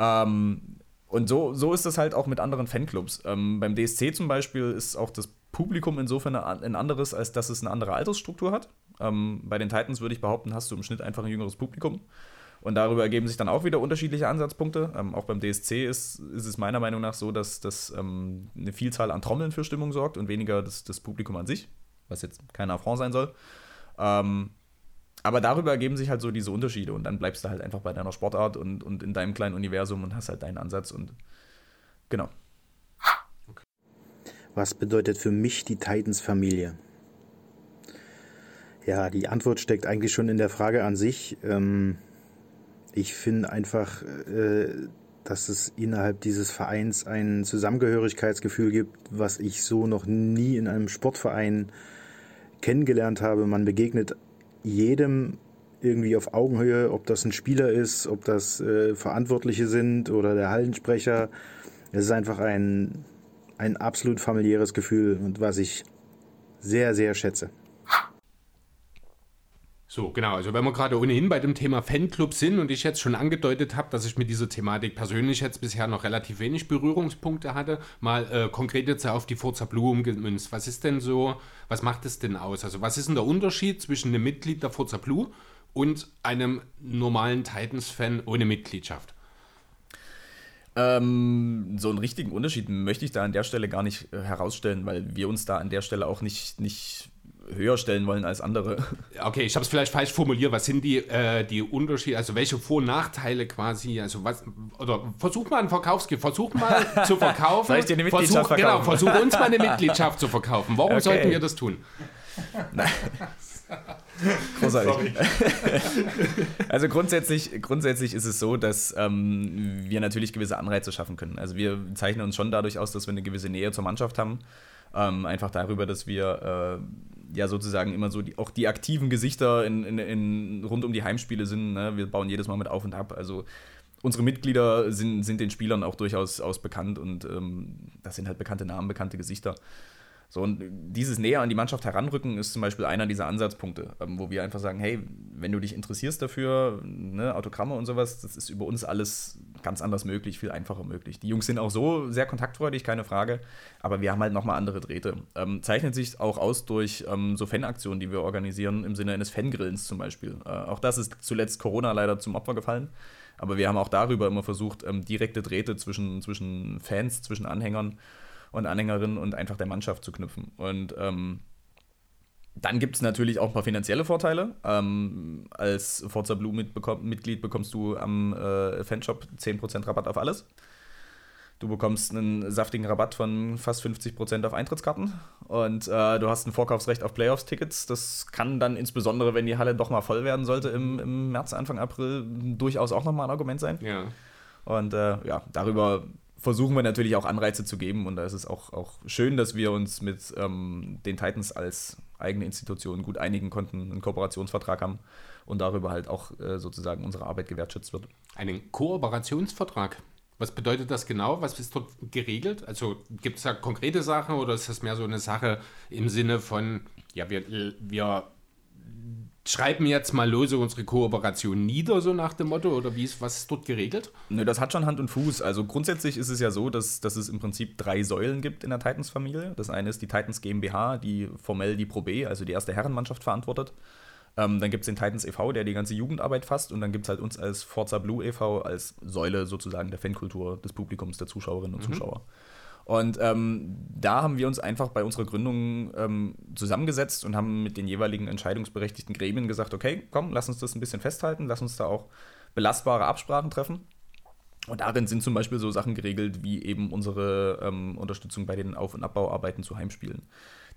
Ähm, und so, so ist das halt auch mit anderen Fanclubs. Ähm, beim DSC zum Beispiel ist auch das Publikum insofern ein anderes, als dass es eine andere Altersstruktur hat. Ähm, bei den Titans würde ich behaupten, hast du im Schnitt einfach ein jüngeres Publikum. Und darüber ergeben sich dann auch wieder unterschiedliche Ansatzpunkte. Ähm, auch beim DSC ist, ist es meiner Meinung nach so, dass das ähm, eine Vielzahl an Trommeln für Stimmung sorgt und weniger das, das Publikum an sich, was jetzt kein Affront sein soll. Ähm, aber darüber ergeben sich halt so diese Unterschiede und dann bleibst du halt einfach bei deiner Sportart und, und in deinem kleinen Universum und hast halt deinen Ansatz und genau. Was bedeutet für mich die Titans-Familie? Ja, die Antwort steckt eigentlich schon in der Frage an sich. Ähm, ich finde einfach, äh, dass es innerhalb dieses Vereins ein Zusammengehörigkeitsgefühl gibt, was ich so noch nie in einem Sportverein kennengelernt habe. Man begegnet jedem irgendwie auf Augenhöhe, ob das ein Spieler ist, ob das äh, Verantwortliche sind oder der Hallensprecher. Es ist einfach ein, ein absolut familiäres Gefühl und was ich sehr, sehr schätze. So, genau. Also wenn wir gerade ohnehin bei dem Thema Fanclub sind und ich jetzt schon angedeutet habe, dass ich mit dieser Thematik persönlich jetzt bisher noch relativ wenig Berührungspunkte hatte, mal äh, konkret jetzt auf die Forza Blue umgemünzt. Was ist denn so, was macht es denn aus? Also was ist denn der Unterschied zwischen einem Mitglied der Forza Blue und einem normalen Titans-Fan ohne Mitgliedschaft? Ähm, so einen richtigen Unterschied möchte ich da an der Stelle gar nicht äh, herausstellen, weil wir uns da an der Stelle auch nicht, nicht höher stellen wollen als andere. Okay, ich habe es vielleicht falsch formuliert. Was sind die, äh, die Unterschiede, also welche Vor- und Nachteile quasi, also was, oder versuch mal ein Verkaufsgift, versuch mal zu verkaufen. Soll ich dir eine Mitgliedschaft versuch, verkaufen? Genau, versuch uns mal eine Mitgliedschaft zu verkaufen. Warum okay. sollten wir das tun? Großartig. also grundsätzlich, grundsätzlich ist es so, dass ähm, wir natürlich gewisse Anreize schaffen können. Also wir zeichnen uns schon dadurch aus, dass wir eine gewisse Nähe zur Mannschaft haben. Ähm, einfach darüber, dass wir äh, ja sozusagen immer so die, auch die aktiven Gesichter in, in, in, rund um die Heimspiele sind. Ne? Wir bauen jedes Mal mit auf und ab. Also unsere Mitglieder sind, sind den Spielern auch durchaus aus bekannt und ähm, das sind halt bekannte Namen, bekannte Gesichter. So, und dieses näher an die Mannschaft heranrücken ist zum Beispiel einer dieser Ansatzpunkte, ähm, wo wir einfach sagen, hey, wenn du dich interessierst dafür, ne, Autogramme und sowas, das ist über uns alles ganz anders möglich, viel einfacher möglich. Die Jungs sind auch so sehr kontaktfreudig, keine Frage, aber wir haben halt nochmal andere Drähte. Ähm, zeichnet sich auch aus durch ähm, so Fanaktionen, die wir organisieren, im Sinne eines Fangrillens zum Beispiel. Äh, auch das ist zuletzt Corona leider zum Opfer gefallen. Aber wir haben auch darüber immer versucht, ähm, direkte Drähte zwischen, zwischen Fans, zwischen Anhängern und Anhängerinnen und einfach der Mannschaft zu knüpfen. Und ähm, dann gibt es natürlich auch ein paar finanzielle Vorteile. Ähm, als Forza Blue Mitglied bekommst du am äh, Fanshop 10% Rabatt auf alles. Du bekommst einen saftigen Rabatt von fast 50% auf Eintrittskarten und äh, du hast ein Vorkaufsrecht auf Playoffs-Tickets. Das kann dann insbesondere, wenn die Halle doch mal voll werden sollte im, im März, Anfang April, durchaus auch nochmal ein Argument sein. Ja. Und äh, ja, darüber versuchen wir natürlich auch Anreize zu geben und da ist es auch, auch schön, dass wir uns mit ähm, den Titans als eigene Institutionen gut einigen konnten, einen Kooperationsvertrag haben und darüber halt auch äh, sozusagen unsere Arbeit gewertschätzt wird. Einen Kooperationsvertrag. Was bedeutet das genau? Was ist dort geregelt? Also gibt es da konkrete Sachen oder ist das mehr so eine Sache im Sinne von, ja, wir, wir schreiben jetzt mal lose unsere Kooperation nieder, so nach dem Motto, oder wie ist, was ist dort geregelt? Nö, das hat schon Hand und Fuß. Also grundsätzlich ist es ja so, dass, dass es im Prinzip drei Säulen gibt in der Titans-Familie. Das eine ist die Titans GmbH, die formell die Pro B, also die erste Herrenmannschaft, verantwortet. Ähm, dann gibt es den Titans e.V., der die ganze Jugendarbeit fasst. Und dann gibt es halt uns als Forza Blue e.V. als Säule sozusagen der Fankultur des Publikums, der Zuschauerinnen und mhm. Zuschauer. Und ähm, da haben wir uns einfach bei unserer Gründung ähm, zusammengesetzt und haben mit den jeweiligen entscheidungsberechtigten Gremien gesagt, okay, komm, lass uns das ein bisschen festhalten, lass uns da auch belastbare Absprachen treffen. Und darin sind zum Beispiel so Sachen geregelt, wie eben unsere ähm, Unterstützung bei den Auf- und Abbauarbeiten zu Heimspielen.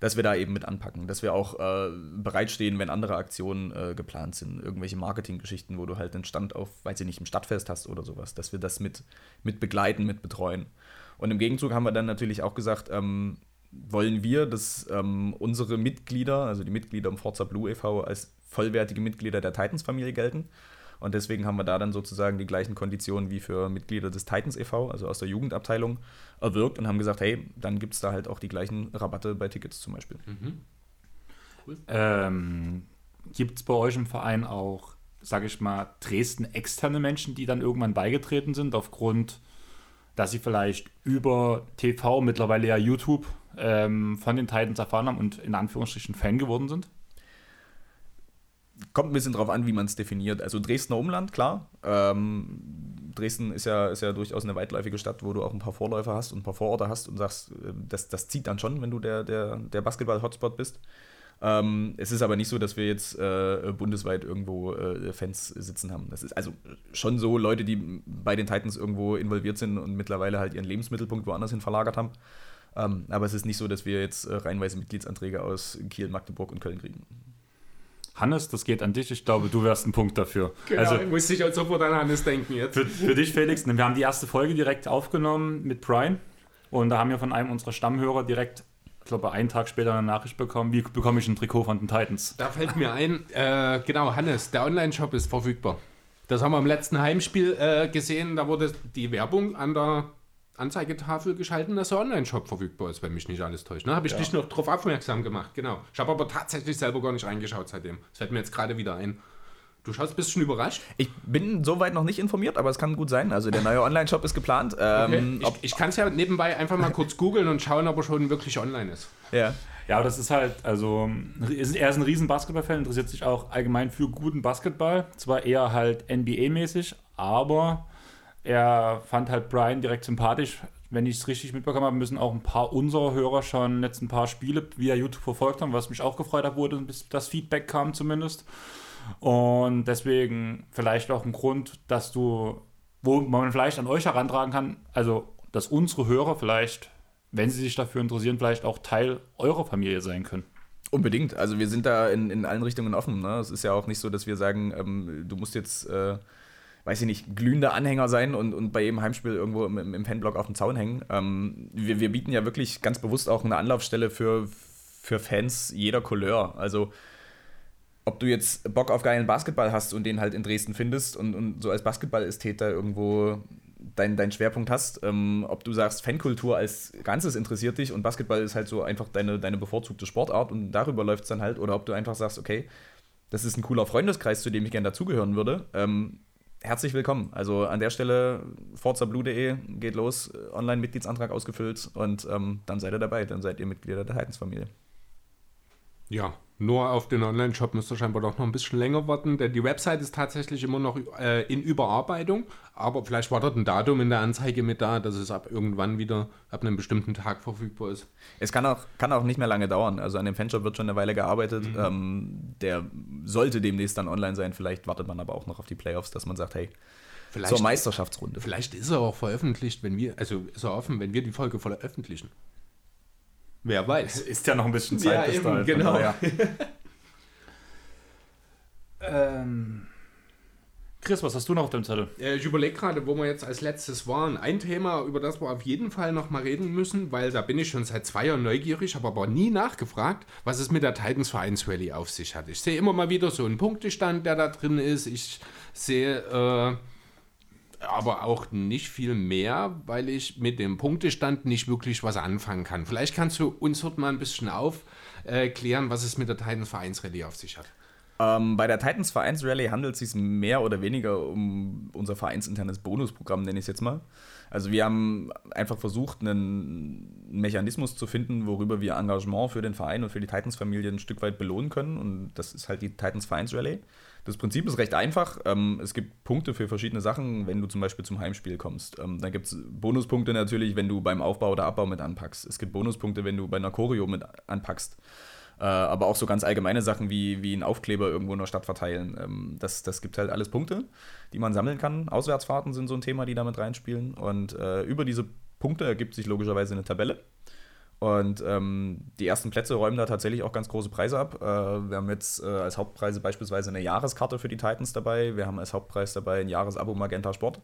Dass wir da eben mit anpacken, dass wir auch äh, bereitstehen, wenn andere Aktionen äh, geplant sind, irgendwelche Marketinggeschichten, wo du halt einen Stand auf, weiß ich nicht, im Stadtfest hast oder sowas, dass wir das mit, mit begleiten, mit betreuen. Und im Gegenzug haben wir dann natürlich auch gesagt, ähm, wollen wir, dass ähm, unsere Mitglieder, also die Mitglieder im Forza Blue e.V., als vollwertige Mitglieder der Titans-Familie gelten. Und deswegen haben wir da dann sozusagen die gleichen Konditionen wie für Mitglieder des Titans e.V., also aus der Jugendabteilung, erwirkt und haben gesagt, hey, dann gibt es da halt auch die gleichen Rabatte bei Tickets zum Beispiel. Mhm. Cool. Ähm, gibt es bei euch im Verein auch, sage ich mal, Dresden externe Menschen, die dann irgendwann beigetreten sind aufgrund dass sie vielleicht über TV, mittlerweile ja YouTube, ähm, von den Titans erfahren haben und in Anführungsstrichen Fan geworden sind? Kommt ein bisschen drauf an, wie man es definiert. Also Dresdner Umland, klar. Ähm, Dresden ist ja, ist ja durchaus eine weitläufige Stadt, wo du auch ein paar Vorläufer hast und ein paar Vororte hast und sagst, äh, das, das zieht dann schon, wenn du der, der, der Basketball-Hotspot bist. Ähm, es ist aber nicht so, dass wir jetzt äh, bundesweit irgendwo äh, Fans sitzen haben. Das ist also schon so Leute, die bei den Titans irgendwo involviert sind und mittlerweile halt ihren Lebensmittelpunkt woanders hin verlagert haben. Ähm, aber es ist nicht so, dass wir jetzt äh, reihenweise Mitgliedsanträge aus Kiel, Magdeburg und Köln kriegen. Hannes, das geht an dich. Ich glaube, du wärst ein Punkt dafür. Genau, also, ich muss ich auch sofort an Hannes denken jetzt. Für, für dich, Felix, wir haben die erste Folge direkt aufgenommen mit Brian. Und da haben wir von einem unserer Stammhörer direkt ich glaube, einen Tag später eine Nachricht bekommen, wie bekomme ich ein Trikot von den Titans? Da fällt mir ein, äh, genau, Hannes, der Online-Shop ist verfügbar. Das haben wir im letzten Heimspiel äh, gesehen, da wurde die Werbung an der Anzeigetafel geschalten, dass der Online-Shop verfügbar ist, wenn mich nicht alles täuscht. Ne? Habe ich ja. dich noch darauf aufmerksam gemacht, genau. Ich habe aber tatsächlich selber gar nicht reingeschaut seitdem. Das fällt mir jetzt gerade wieder ein. Du schaust, bist schon überrascht? Ich bin soweit noch nicht informiert, aber es kann gut sein. Also der neue Online-Shop ist geplant. Ähm, okay. Ich, ich kann es ja nebenbei einfach mal kurz googeln und schauen, ob er schon wirklich online ist. Ja. Ja, das ist halt, also, er ist ein riesen Basketball-Fan, interessiert sich auch allgemein für guten Basketball. Zwar eher halt NBA-mäßig, aber er fand halt Brian direkt sympathisch. Wenn ich es richtig mitbekommen habe, müssen auch ein paar unserer Hörer schon jetzt ein paar Spiele via YouTube verfolgt haben, was mich auch gefreut hat, wurde, bis das Feedback kam zumindest. Und deswegen vielleicht auch ein Grund, dass du, wo man vielleicht an euch herantragen kann, also dass unsere Hörer vielleicht, wenn sie sich dafür interessieren, vielleicht auch Teil eurer Familie sein können. Unbedingt. Also wir sind da in, in allen Richtungen offen. Ne? Es ist ja auch nicht so, dass wir sagen, ähm, du musst jetzt, äh, weiß ich nicht, glühender Anhänger sein und, und bei jedem Heimspiel irgendwo im, im Fanblock auf dem Zaun hängen. Ähm, wir, wir bieten ja wirklich ganz bewusst auch eine Anlaufstelle für, für Fans jeder Couleur. Also ob du jetzt Bock auf geilen Basketball hast und den halt in Dresden findest und, und so als Basketballästheter irgendwo deinen dein Schwerpunkt hast, ähm, ob du sagst, Fankultur als Ganzes interessiert dich und Basketball ist halt so einfach deine, deine bevorzugte Sportart und darüber läuft es dann halt, oder ob du einfach sagst, okay, das ist ein cooler Freundeskreis, zu dem ich gerne dazugehören würde. Ähm, herzlich willkommen. Also an der Stelle forzablue.de geht los, Online-Mitgliedsantrag ausgefüllt und ähm, dann seid ihr dabei, dann seid ihr Mitglieder der Heidensfamilie. Ja, nur auf den Online-Shop müsst ihr scheinbar doch noch ein bisschen länger warten, denn die Website ist tatsächlich immer noch äh, in Überarbeitung. Aber vielleicht wartet ein Datum in der Anzeige mit da, dass es ab irgendwann wieder ab einem bestimmten Tag verfügbar ist. Es kann auch, kann auch nicht mehr lange dauern. Also an dem Fanshop wird schon eine Weile gearbeitet. Mhm. Ähm, der sollte demnächst dann online sein. Vielleicht wartet man aber auch noch auf die Playoffs, dass man sagt, hey, vielleicht, zur Meisterschaftsrunde. Vielleicht ist er auch veröffentlicht, wenn wir, also ist er offen, wenn wir die Folge veröffentlichen. Wer weiß. Ist ja noch ein bisschen Zeit ja, bis eben, dahin. Genau. ähm, Chris, was hast du noch auf deinem Zettel? Äh, Ich überlege gerade, wo wir jetzt als letztes waren. Ein Thema, über das wir auf jeden Fall noch mal reden müssen, weil da bin ich schon seit zwei Jahren neugierig, habe aber nie nachgefragt, was es mit der Titans Vereins Rally auf sich hat. Ich sehe immer mal wieder so einen Punktestand, der da drin ist. Ich sehe äh, aber auch nicht viel mehr, weil ich mit dem Punktestand nicht wirklich was anfangen kann. Vielleicht kannst du uns dort mal ein bisschen aufklären, was es mit der Titans Vereins Rally auf sich hat. Ähm, bei der Titans Vereins Rallye handelt es sich mehr oder weniger um unser vereinsinternes Bonusprogramm, nenne ich es jetzt mal. Also wir haben einfach versucht, einen Mechanismus zu finden, worüber wir Engagement für den Verein und für die Titans-Familie ein Stück weit belohnen können. Und das ist halt die Titans Vereins Rallye. Das Prinzip ist recht einfach. Ähm, es gibt Punkte für verschiedene Sachen, wenn du zum Beispiel zum Heimspiel kommst. Ähm, dann gibt es Bonuspunkte natürlich, wenn du beim Aufbau oder Abbau mit anpackst. Es gibt Bonuspunkte, wenn du bei einer Choreo mit anpackst. Äh, aber auch so ganz allgemeine Sachen wie, wie einen Aufkleber irgendwo in der Stadt verteilen. Ähm, das, das gibt halt alles Punkte, die man sammeln kann. Auswärtsfahrten sind so ein Thema, die damit reinspielen. Und äh, über diese Punkte ergibt sich logischerweise eine Tabelle. Und ähm, die ersten Plätze räumen da tatsächlich auch ganz große Preise ab. Äh, wir haben jetzt äh, als Hauptpreise beispielsweise eine Jahreskarte für die Titans dabei. Wir haben als Hauptpreis dabei ein Jahresabo Magenta Sport.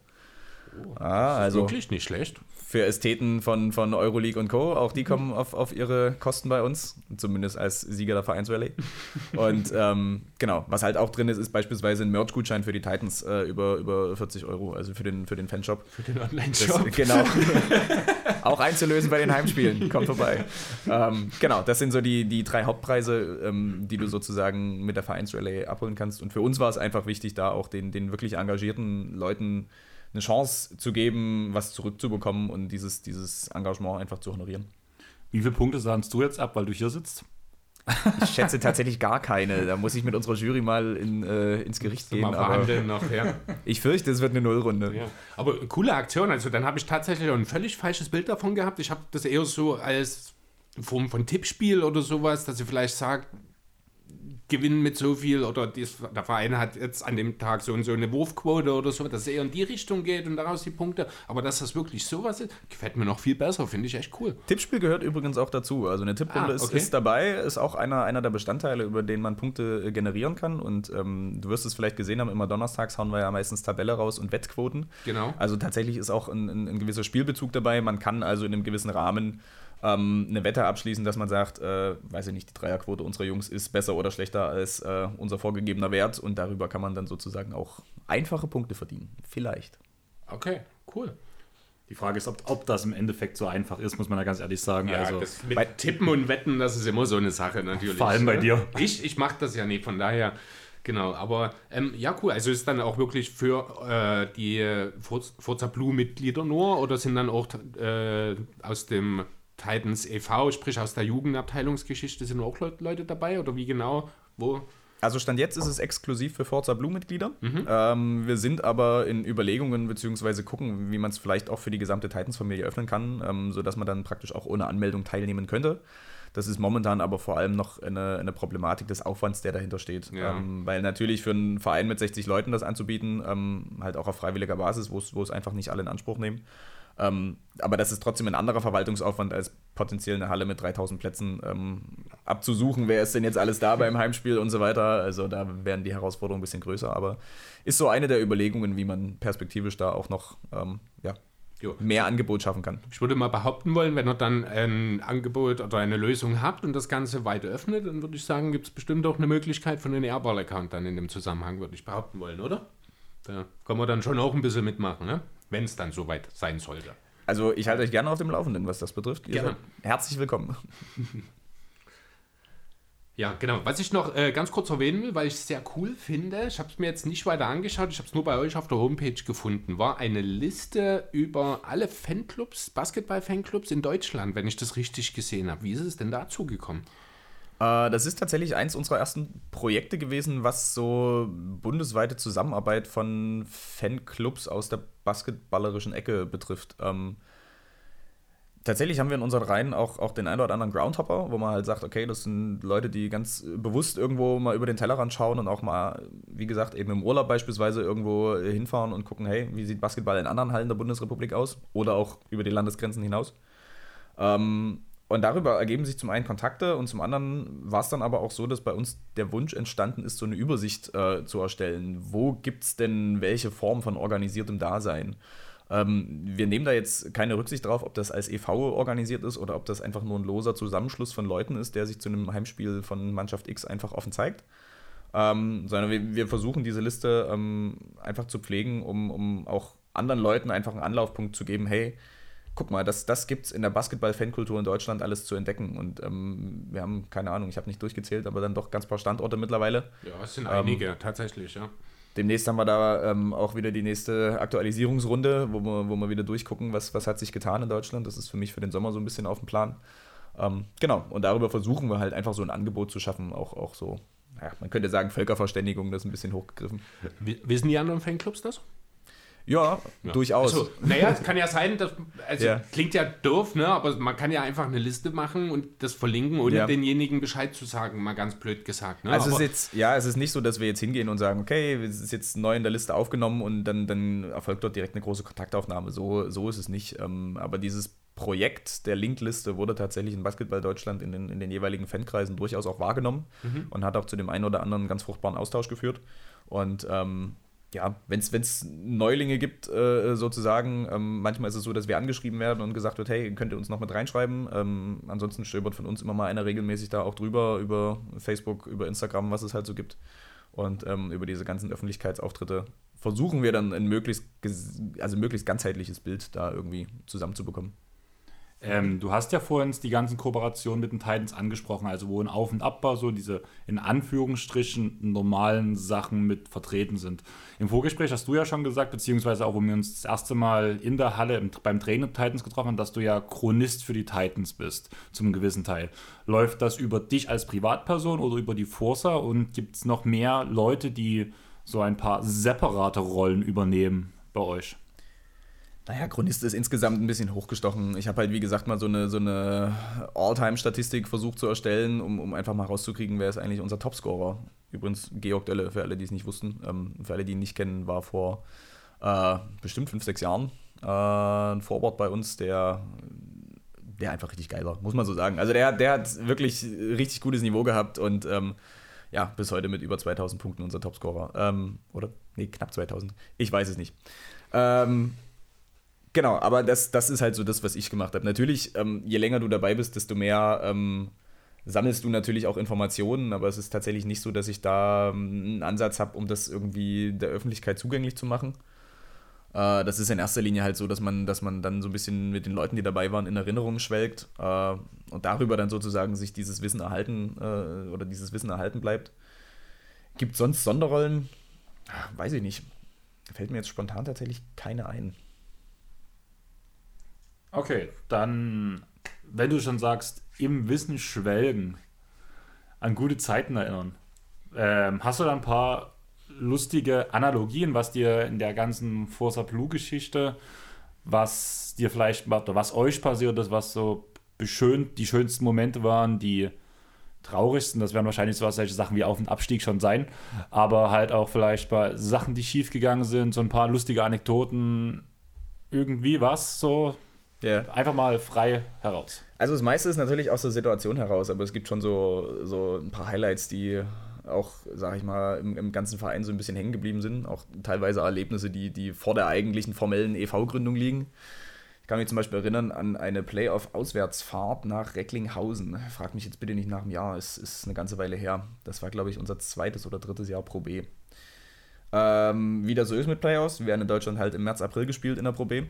Ah, also Wirklich nicht schlecht. für Ästheten von, von Euroleague und Co. Auch die kommen auf, auf ihre Kosten bei uns, zumindest als Sieger der Vereinsrallye. Und ähm, genau, was halt auch drin ist, ist beispielsweise ein Merch-Gutschein für die Titans äh, über, über 40 Euro, also für den, für den Fanshop. Für den Das, Online-Shop. genau. auch einzulösen bei den Heimspielen. Kommt vorbei. Ähm, genau, das sind so die, die drei Hauptpreise, ähm, die du sozusagen mit der Vereinsrallye abholen kannst. Und für uns war es einfach wichtig, da auch den, den wirklich engagierten Leuten eine Chance zu geben, was zurückzubekommen und dieses, dieses Engagement einfach zu honorieren. Wie viele Punkte sahnst du jetzt ab, weil du hier sitzt? Ich schätze tatsächlich gar keine. Da muss ich mit unserer Jury mal in, äh, ins Gericht gehen. Mal verhandeln noch, ja. ich fürchte, es wird eine Nullrunde. Ja, aber coole Aktion. Also dann habe ich tatsächlich auch ein völlig falsches Bild davon gehabt. Ich habe das eher so als Form von Tippspiel oder sowas, dass ihr vielleicht sagt, gewinnen mit so viel oder dies, der Verein hat jetzt an dem Tag so und so eine Wurfquote oder so, dass es eher in die Richtung geht und daraus die Punkte. Aber dass das wirklich sowas ist, gefällt mir noch viel besser, finde ich echt cool. Tippspiel gehört übrigens auch dazu. Also eine Tipprunde Ah, ist, okay. ist dabei, ist auch einer, einer der Bestandteile, über den man Punkte äh, generieren kann. Und ähm, du wirst es vielleicht gesehen haben, immer donnerstags hauen wir ja meistens Tabelle raus und Wettquoten. Genau. Also tatsächlich ist auch ein, ein, ein gewisser Spielbezug dabei. Man kann also in einem gewissen Rahmen ähm, eine Wette abschließen, dass man sagt, äh, weiß ich nicht, die Dreierquote unserer Jungs ist besser oder schlechter als äh, unser vorgegebener Wert. Und darüber kann man dann sozusagen auch einfache Punkte verdienen. Vielleicht. Okay, cool. Die Frage ist, ob, ob das im Endeffekt so einfach ist, muss man ja ganz ehrlich sagen. Ja, also, das mit Tippen und Wetten, das ist immer so eine Sache natürlich. Vor allem bei dir. Ich, ich mache das ja nicht, von daher, genau. Aber ähm, ja, cool. Also ist dann auch wirklich für äh, die Forza Forza Blue-Mitglieder nur oder sind dann auch äh, aus dem Titans e.V., sprich aus der Jugendabteilungsgeschichte, sind auch Leut- Leute dabei oder wie genau? Wo? Also Stand jetzt ist es exklusiv für Forza Blue-Mitglieder. Ähm, wir sind aber in Überlegungen beziehungsweise gucken, wie man es vielleicht auch für die gesamte Titans-Familie öffnen kann, ähm, sodass man dann praktisch auch ohne Anmeldung teilnehmen könnte. Das ist momentan aber vor allem noch eine, eine Problematik des Aufwands, der dahinter steht. Ja. Ähm, weil natürlich für einen Verein mit 60 Leuten das anzubieten, ähm, halt auch auf freiwilliger Basis, wo es einfach nicht alle in Anspruch nehmen. Ähm, aber das ist trotzdem ein anderer Verwaltungsaufwand, als potenziell eine Halle mit 3000 Plätzen ähm, abzusuchen. Wer ist denn jetzt alles da beim Heimspiel und so weiter? Also da werden die Herausforderungen ein bisschen größer. Aber ist so eine der Überlegungen, wie man perspektivisch da auch noch ähm, ja, Jo. mehr Angebot schaffen kann. Ich würde mal behaupten wollen, wenn ihr dann ein Angebot oder eine Lösung habt und das Ganze weit öffnet, dann würde ich sagen, gibt es bestimmt auch eine Möglichkeit von einem Airball-Account dann in dem Zusammenhang, würde ich behaupten wollen, oder? Da können wir dann schon auch ein bisschen mitmachen, ne? Wenn es dann soweit sein sollte. Also ich halte euch gerne auf dem Laufenden, was das betrifft. Ihr Gerne. herzlich willkommen. Ja, genau. Was ich noch äh, ganz kurz erwähnen will, weil ich es sehr cool finde, ich habe es mir jetzt nicht weiter angeschaut, ich habe es nur bei euch auf der Homepage gefunden, war eine Liste über alle Fanclubs, Basketball-Fanclubs in Deutschland, wenn ich das richtig gesehen habe. Wie ist es denn dazu gekommen? Äh, das ist tatsächlich eins unserer ersten Projekte gewesen, was so bundesweite Zusammenarbeit von Fanclubs aus der basketballerischen Ecke betrifft. Ähm, tatsächlich haben wir in unseren Reihen auch, auch den einen oder anderen Groundhopper, wo man halt sagt, okay, das sind Leute, die ganz bewusst irgendwo mal über den Tellerrand schauen und auch mal, wie gesagt, eben im Urlaub beispielsweise irgendwo hinfahren und gucken, hey, wie sieht Basketball in anderen Hallen der Bundesrepublik aus? Oder auch über die Landesgrenzen hinaus. Ähm, und darüber ergeben sich zum einen Kontakte und zum anderen war es dann aber auch so, dass bei uns der Wunsch entstanden ist, so eine Übersicht äh, zu erstellen. Wo gibt es denn welche Form von organisiertem Dasein? Ähm, wir nehmen da jetzt keine Rücksicht drauf, ob das als EV organisiert ist oder ob das einfach nur ein loser Zusammenschluss von Leuten ist, der sich zu einem Heimspiel von Mannschaft X einfach offen zeigt. Ähm, sondern wir, wir, versuchen diese Liste ähm, einfach zu pflegen, um, um auch anderen Leuten einfach einen Anlaufpunkt zu geben, hey, guck mal, das, das gibt es in der Basketball-Fankultur in Deutschland alles zu entdecken. Und ähm, wir haben, keine Ahnung, ich habe nicht durchgezählt, aber dann doch ganz paar Standorte mittlerweile. Ja, es sind einige, ähm, tatsächlich, ja. Demnächst haben wir da ähm, auch wieder die nächste Aktualisierungsrunde, wo wir, wo wir wieder durchgucken, was, was hat sich getan in Deutschland. Das ist für mich für den Sommer so ein bisschen auf dem Plan. Ähm, genau, und darüber versuchen wir halt einfach so ein Angebot zu schaffen, auch, auch so, ja, man könnte sagen, Völkerverständigung, das ist ein bisschen hochgegriffen. Wissen die anderen Fanclubs das? Ja, ja. durchaus. Also, naja, es kann ja sein, dass, also ja. klingt ja doof, ne? aber man kann ja einfach eine Liste machen und das verlinken, ohne ja. denjenigen Bescheid zu sagen, mal ganz blöd gesagt. Ne? Also aber es ist jetzt, ja, es ist nicht so, dass wir jetzt hingehen und sagen, okay, es ist jetzt neu in der Liste aufgenommen und dann, dann erfolgt dort direkt eine große Kontaktaufnahme. So, so ist es nicht. Ähm, aber dieses Projekt der Linkliste wurde tatsächlich in Basketball Deutschland in den, in den jeweiligen Fankreisen durchaus auch wahrgenommen mhm. und hat auch zu dem einen oder anderen ganz fruchtbaren Austausch geführt. Und ähm, ja, wenn es Neulinge gibt, äh, sozusagen, ähm, manchmal ist es so, dass wir angeschrieben werden und gesagt wird, hey, könnt ihr uns noch mit reinschreiben. Ähm, ansonsten stöbert von uns immer mal einer regelmäßig da auch drüber, über Facebook, über Instagram, was es halt so gibt. Und ähm, über diese ganzen Öffentlichkeitsauftritte versuchen wir dann ein möglichst, also möglichst ganzheitliches Bild da irgendwie zusammenzubekommen. Ähm, du hast ja vorhin die ganzen Kooperationen mit den Titans angesprochen, also wo ein Auf- und Abbau so diese in Anführungsstrichen normalen Sachen mit vertreten sind. Im Vorgespräch hast du ja schon gesagt, beziehungsweise auch, wo wir uns das erste Mal in der Halle im, beim Training Titans getroffen haben, dass du ja Chronist für die Titans bist, zum gewissen Teil. Läuft das über dich als Privatperson oder über die Forsa und gibt es noch mehr Leute, die so ein paar separate Rollen übernehmen bei euch? Naja, Chronist ist insgesamt ein bisschen hochgestochen. Ich habe halt, wie gesagt, mal so eine, so eine All-Time-Statistik versucht zu erstellen, um, um einfach mal rauszukriegen, wer ist eigentlich unser Topscorer. Übrigens Georg Dölle, für alle, die es nicht wussten. Ähm, für alle, die ihn nicht kennen, war vor äh, bestimmt fünf, sechs Jahren äh, ein Vorwort bei uns, der, der einfach richtig geil war, muss man so sagen. Also der, der hat wirklich richtig gutes Niveau gehabt und ähm, ja, bis heute mit über 2000 Punkten unser Topscorer. Ähm, oder? Nee, knapp 2000. Ich weiß es nicht. Ähm, Genau, aber das, das ist halt so das, was ich gemacht habe. Natürlich, ähm, je länger du dabei bist, desto mehr ähm, sammelst du natürlich auch Informationen, aber es ist tatsächlich nicht so, dass ich da ähm, einen Ansatz habe, um das irgendwie der Öffentlichkeit zugänglich zu machen. Äh, das ist in erster Linie halt so, dass man, dass man dann so ein bisschen mit den Leuten, die dabei waren, in Erinnerung schwelgt äh, und darüber dann sozusagen sich dieses Wissen erhalten äh, oder dieses Wissen erhalten bleibt. Gibt sonst Sonderrollen? Weiß ich nicht. Fällt mir jetzt spontan tatsächlich keine ein. Okay, dann, wenn du schon sagst, im Wissen schwelgen, an gute Zeiten erinnern, ähm, hast du da ein paar lustige Analogien, was dir in der ganzen Forza Blue-Geschichte, was dir vielleicht, oder was euch passiert ist, was so beschönt, die schönsten Momente waren, die traurigsten, das werden wahrscheinlich so solche Sachen wie Auf- und Abstieg schon sein, aber halt auch vielleicht bei Sachen, die schiefgegangen sind, so ein paar lustige Anekdoten, irgendwie was so Yeah. Einfach mal frei heraus. Also das meiste ist natürlich aus der Situation heraus, aber es gibt schon so, so ein paar Highlights, die auch, sag ich mal, im, im ganzen Verein so ein bisschen hängen geblieben sind. Auch teilweise Erlebnisse, die, die vor der eigentlichen formellen EV-Gründung liegen. Ich kann mich zum Beispiel erinnern an eine Playoff-Auswärtsfahrt nach Recklinghausen. Frag mich jetzt bitte nicht nach dem Jahr, es ist eine ganze Weile her. Das war, glaube ich, unser zweites oder drittes Jahr Pro B. Ähm, wie das so ist mit Playoffs, wir werden in Deutschland halt im März, April gespielt in der Pro B.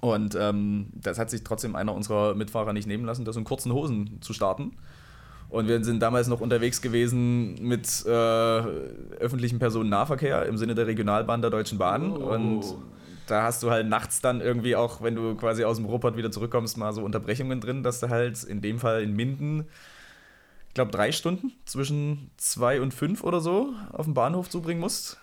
Und ähm, das hat sich trotzdem einer unserer Mitfahrer nicht nehmen lassen, das in kurzen Hosen zu starten. Und wir sind damals noch unterwegs gewesen mit äh, öffentlichem Personennahverkehr im Sinne der Regionalbahn der Deutschen Bahn. Oh. Und da hast du halt nachts dann irgendwie auch, wenn du quasi aus dem Ruppert wieder zurückkommst, mal so Unterbrechungen drin, dass du halt in dem Fall in Minden, ich glaube, drei Stunden zwischen zwei und fünf oder so auf dem Bahnhof zubringen musst.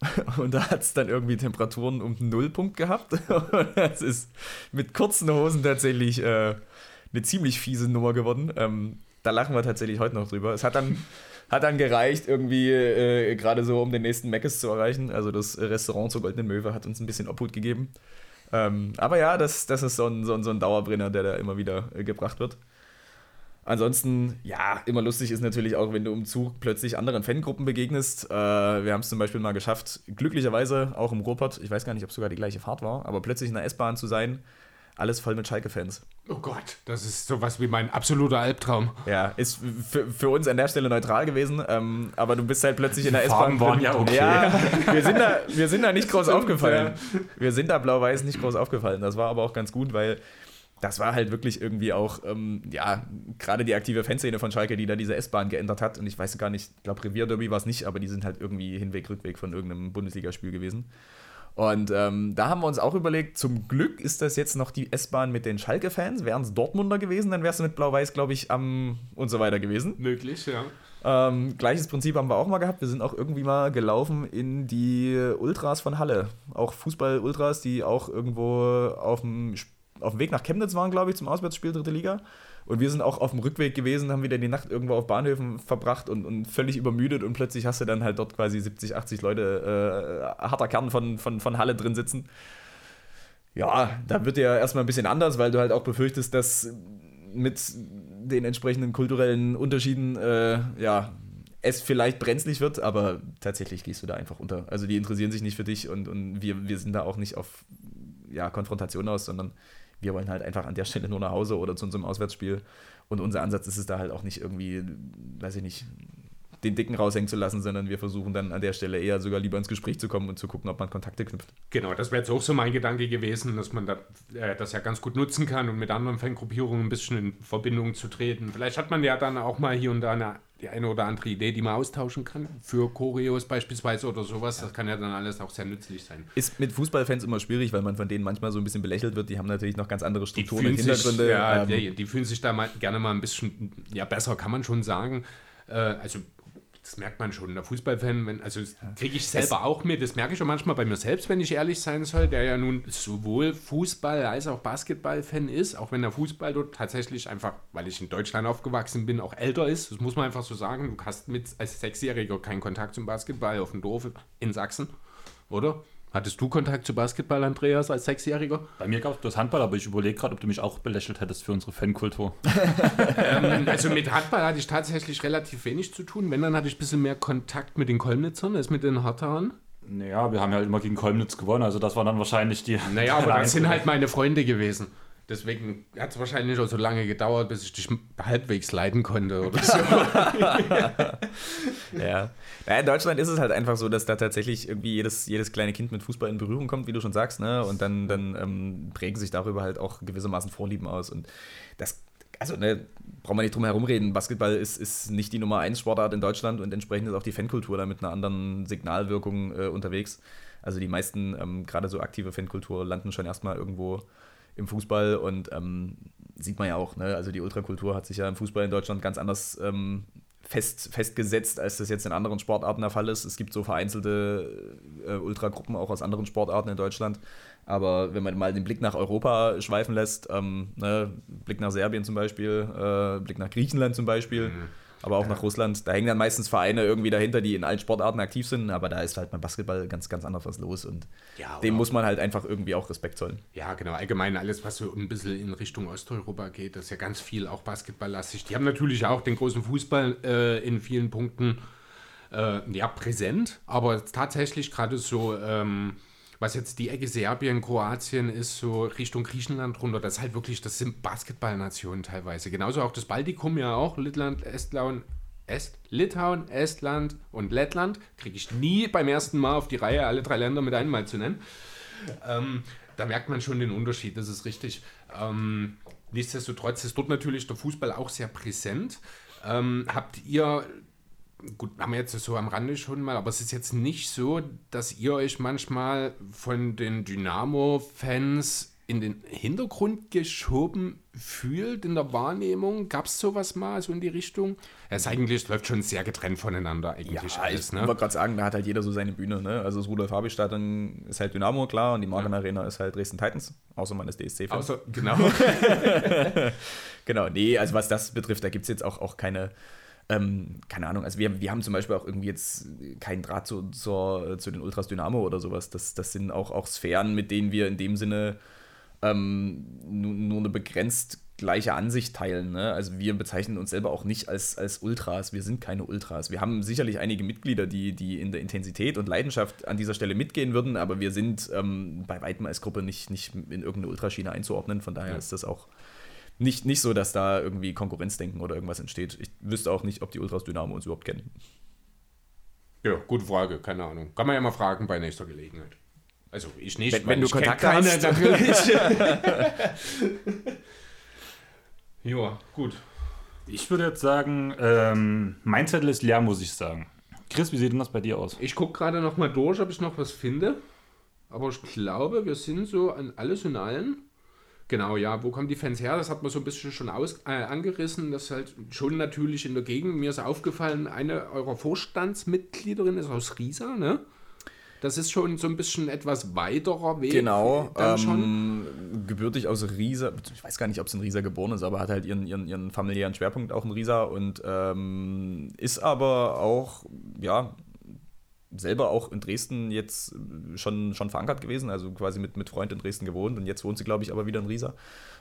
Und da hat es dann irgendwie Temperaturen um den Nullpunkt gehabt. das ist mit kurzen Hosen tatsächlich äh, eine ziemlich fiese Nummer geworden. Ähm, da lachen wir tatsächlich heute noch drüber. Es hat dann, hat dann gereicht, irgendwie äh, gerade so, um den nächsten Meckes zu erreichen. Also das Restaurant zur Goldenen Möwe hat uns ein bisschen Obhut gegeben. Ähm, aber ja, das, das ist so ein, so, ein, so ein Dauerbrenner, der da immer wieder äh, gebracht wird. Ansonsten, ja, immer lustig ist natürlich auch, wenn du im Zug plötzlich anderen Fangruppen begegnest. Äh, wir haben es zum Beispiel mal geschafft, glücklicherweise auch im Ruhrpott, ich weiß gar nicht, ob es sogar die gleiche Fahrt war, aber plötzlich in der S-Bahn zu sein, alles voll mit Schalke-Fans. Oh Gott, das ist sowas wie mein absoluter Albtraum. Ja, ist für, für uns an der Stelle neutral gewesen, ähm, aber du bist halt plötzlich in der S-Bahn. waren ja okay. Ja, wir sind da, wir sind da nicht groß aufgefallen. Wir sind da blau-weiß nicht groß aufgefallen. Das war aber auch ganz gut, weil das war halt wirklich irgendwie auch, ähm, ja, gerade die aktive Fanszene von Schalke, die da diese S-Bahn geändert hat. Und ich weiß gar nicht, ich glaube, Revierderby war es nicht, aber die sind halt irgendwie Hinweg, Rückweg von irgendeinem Bundesligaspiel gewesen. Und ähm, da haben wir uns auch überlegt, zum Glück ist das jetzt noch die S-Bahn mit den Schalke-Fans. Wären es Dortmunder gewesen, dann wärst du mit Blau-Weiß, glaube ich, am und so weiter gewesen. Möglich, ja. Ähm, gleiches Prinzip haben wir auch mal gehabt. Wir sind auch irgendwie mal gelaufen in die Ultras von Halle. Auch Fußball-Ultras, die auch irgendwo auf dem, auf dem Weg nach Chemnitz waren, glaube ich, zum Auswärtsspiel dritte Liga. Und wir sind auch auf dem Rückweg gewesen, haben wieder die Nacht irgendwo auf Bahnhöfen verbracht und, und völlig übermüdet. Und plötzlich hast du dann halt dort quasi 70, 80 Leute, äh, harter Kern von, von, von Halle drin sitzen. Ja, da wird ja erstmal ein bisschen anders, weil du halt auch befürchtest, dass mit den entsprechenden kulturellen Unterschieden, äh, ja, es vielleicht brenzlig wird, aber tatsächlich gehst du da einfach unter. Also die interessieren sich nicht für dich und, und wir, wir sind da auch nicht auf ja, Konfrontation aus, sondern wir wollen halt einfach an der Stelle nur nach Hause oder zu unserem Auswärtsspiel. Und unser Ansatz ist es da halt auch nicht irgendwie, weiß ich nicht, den Dicken raushängen zu lassen, sondern wir versuchen dann an der Stelle eher sogar lieber ins Gespräch zu kommen und zu gucken, ob man Kontakte knüpft. Genau, das wäre jetzt auch so mein Gedanke gewesen, dass man da, äh, das ja ganz gut nutzen kann und mit anderen Fangruppierungen ein bisschen in Verbindung zu treten. Vielleicht hat man ja dann auch mal hier und da eine, die eine oder andere Idee, die man austauschen kann, für Choreos beispielsweise oder sowas. Das kann ja dann alles auch sehr nützlich sein. Ist mit Fußballfans immer schwierig, weil man von denen manchmal so ein bisschen belächelt wird. Die haben natürlich noch ganz andere Strukturen und fühlen, sich, Hintergründe. ja, ähm, die, die fühlen sich da mal, gerne mal ein bisschen ja, besser, kann man schon sagen. Äh, also das merkt man schon. Der Fußballfan, wenn, also das kriege ich selber auch mit, das merke ich schon manchmal bei mir selbst, wenn ich ehrlich sein soll, der ja nun sowohl Fußball als auch Basketball-Fan ist, auch wenn der Fußball dort tatsächlich einfach, weil ich in Deutschland aufgewachsen bin, auch älter ist. Das muss man einfach so sagen. Du hast mit als Sechsjähriger keinen Kontakt zum Basketball auf dem Dorf in Sachsen, oder? Hattest du Kontakt zu Basketball, Andreas, als Sechsjähriger? Bei mir gab es bloß Handball, aber ich überlege gerade, ob du mich auch belächelt hättest für unsere Fankultur. ähm, also mit Handball hatte ich tatsächlich relativ wenig zu tun. Wenn, dann hatte ich ein bisschen mehr Kontakt mit den Kolmnitzern als mit den Hartern. Naja, wir haben ja halt immer gegen Kolmnitz gewonnen, also das war dann wahrscheinlich die. Naja, aber das sind halt meine Freunde gewesen. Deswegen hat es wahrscheinlich auch so lange gedauert, bis ich dich halbwegs leiden konnte oder so. Ja. ja, in Deutschland ist es halt einfach so, dass da tatsächlich irgendwie jedes, jedes kleine Kind mit Fußball in Berührung kommt, wie du schon sagst, ne? Und dann, dann ähm, prägen sich darüber halt auch gewissermaßen Vorlieben aus. Und das, also, ne, braucht man nicht drum herum reden. Basketball ist, ist nicht die Nummer 1 Sportart in Deutschland und entsprechend ist auch die Fankultur da mit einer anderen Signalwirkung äh, unterwegs. Also die meisten, ähm, gerade so aktive Fankultur, landen schon erstmal irgendwo im Fußball und ähm, sieht man ja auch, ne? Also die Ultrakultur hat sich ja im Fußball in Deutschland ganz anders ähm, fest, festgesetzt, als das jetzt in anderen Sportarten der Fall ist. Es gibt so vereinzelte äh, Ultragruppen auch aus anderen Sportarten in Deutschland. Aber wenn man mal den Blick nach Europa schweifen lässt, ähm, ne, Blick nach Serbien zum Beispiel, äh, Blick nach Griechenland zum Beispiel, aber auch nach Russland, da hängen dann meistens Vereine irgendwie dahinter, die in allen Sportarten aktiv sind, aber da ist halt beim Basketball ganz, ganz anders was los und Ja, dem muss man halt einfach irgendwie auch Respekt zollen. Ja, genau. Allgemein alles, was so ein bisschen in Richtung Osteuropa geht, das ist ja ganz viel auch basketballlastig. Die haben natürlich auch den großen Fußball äh, in vielen Punkten äh, ja, präsent, aber tatsächlich gerade so, ähm, was jetzt die Ecke Serbien, Kroatien ist, so Richtung Griechenland runter, das ist halt wirklich, das sind Basketballnationen teilweise. Genauso auch das Baltikum ja auch, Lettland, Estland, Est, Litauen, Estland und Lettland. Kriege ich nie beim ersten Mal auf die Reihe, alle drei Länder mit einmal zu nennen. Ähm, da merkt man schon den Unterschied, das ist richtig. Ähm, nichtsdestotrotz ist dort natürlich der Fußball auch sehr präsent. Ähm, habt ihr, gut, haben wir jetzt so am Rande schon mal, aber es ist jetzt nicht so, dass ihr euch manchmal von den Dynamo-Fans in den Hintergrund geschoben fühlt in der Wahrnehmung? Gab es sowas mal so in die Richtung? Es eigentlich, läuft schon sehr getrennt voneinander eigentlich alles, ich ne? wollte gerade sagen, da hat halt jeder so seine Bühne. Ne? Also das Rudolf-Habich-Stadion ist halt Dynamo, klar, und die Marken Arena ist halt Dresden Titans, außer man ist DSC-Fan. Außer, genau. Genau, nee, also was das betrifft, da gibt es jetzt auch, auch keine ähm, keine Ahnung, also wir, wir haben zum Beispiel auch irgendwie jetzt keinen Draht zu, zur, zu den Ultras Dynamo oder sowas. Das, das sind auch, auch Sphären, mit denen wir in dem Sinne ähm, nur, nur eine begrenzt gleiche Ansicht teilen. Ne? Also wir bezeichnen uns selber auch nicht als, als Ultras. Wir sind keine Ultras. Wir haben sicherlich einige Mitglieder, die, die in der Intensität und Leidenschaft an dieser Stelle mitgehen würden, aber wir sind ähm, bei weitem als Gruppe nicht, nicht in irgendeine Ultraschiene einzuordnen. Von daher ja. ist das auch nicht, nicht so, dass da irgendwie Konkurrenzdenken oder irgendwas entsteht. Ich wüsste auch nicht, ob die Ultras Dynamo uns überhaupt kennen. Ja, gute Frage, keine Ahnung. Kann man ja mal fragen bei nächster Gelegenheit. Also ich nicht, wenn, wenn du Kontakt hast. natürlich. ja, gut. Ich würde jetzt sagen, ähm, mein Zettel ist leer, muss ich sagen. Chris, wie sieht denn das bei dir aus? Ich gucke gerade noch mal durch, ob ich noch was finde. Aber ich glaube, wir sind so an alles und allen. Genau, ja, wo kommen die Fans her? Das hat man so ein bisschen schon aus, äh, angerissen. Das ist halt schon natürlich in der Gegend. Mir ist aufgefallen, eine eurer Vorstandsmitgliederin ist aus Riesa, ne? Das ist schon so ein bisschen etwas weiterer Weg. Genau, ähm, gebürtig aus Riesa. Ich weiß gar nicht, ob es in Riesa geboren ist, aber hat halt ihren, ihren, ihren familiären Schwerpunkt auch in Riesa und ähm, ist aber auch, ja, selber auch in Dresden jetzt schon, schon verankert gewesen, also quasi mit, mit Freund in Dresden gewohnt und jetzt wohnt sie, glaube ich, aber wieder in Riesa.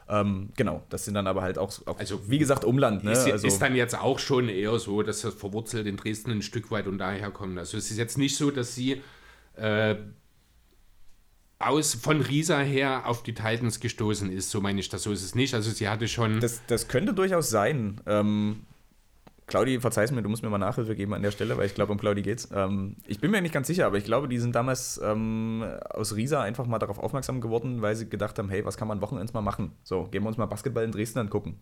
Ähm, genau, das sind dann aber halt auch, auch also wie gesagt, Umland. Ne? Ist, also, ist, dann jetzt auch schon eher so, dass das verwurzelt in Dresden ein Stück weit und daher kommt. Also es ist jetzt nicht so, dass sie äh, aus, von Riesa her auf die Titans gestoßen ist, so meine ich das, so ist es nicht. Also sie hatte schon... Das, das könnte durchaus sein. Ähm, Claudi, verzeih's mir, du musst mir mal Nachhilfe geben an der Stelle, weil ich glaube, um Claudi geht's. Ähm, ich bin mir nicht ganz sicher, aber ich glaube, die sind damals ähm, aus Riesa einfach mal darauf aufmerksam geworden, weil sie gedacht haben, hey, was kann man Wochenends mal machen? So, gehen wir uns mal Basketball in Dresden angucken.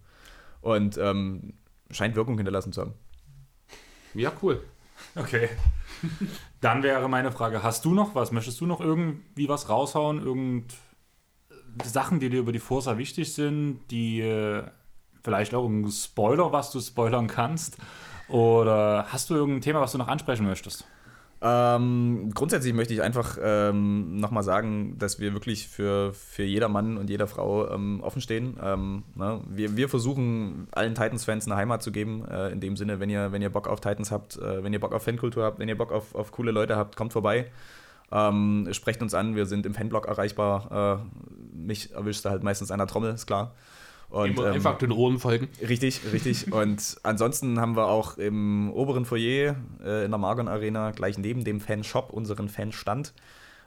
Und ähm, scheint Wirkung hinterlassen zu haben. Ja, cool. Okay. Dann wäre meine Frage, hast du noch was? Möchtest du noch irgendwie was raushauen? Irgend Sachen, die dir über die Forsa wichtig sind, die äh, vielleicht auch ein Spoiler, was du spoilern kannst? Oder hast du irgendein Thema, was du noch ansprechen möchtest? Ähm, grundsätzlich möchte ich einfach ähm, nochmal sagen, dass wir wirklich für, für jeder Mann und jeder Frau ähm, offen stehen. Ähm, ne? wir, wir versuchen allen Titans-Fans eine Heimat zu geben. Äh, in dem Sinne, wenn ihr, wenn ihr Bock auf Titans habt, äh, wenn ihr Bock auf Fankultur habt, wenn ihr Bock auf, auf coole Leute habt, kommt vorbei. Ähm, sprecht uns an, wir sind im Fanblog erreichbar. Äh, mich erwischt halt meistens einer Trommel, ist klar. Und, ähm, einfach den Ohren folgen. Richtig, richtig. und ansonsten haben wir auch im oberen Foyer äh, in der Margon Arena gleich neben dem Fanshop unseren Fanstand.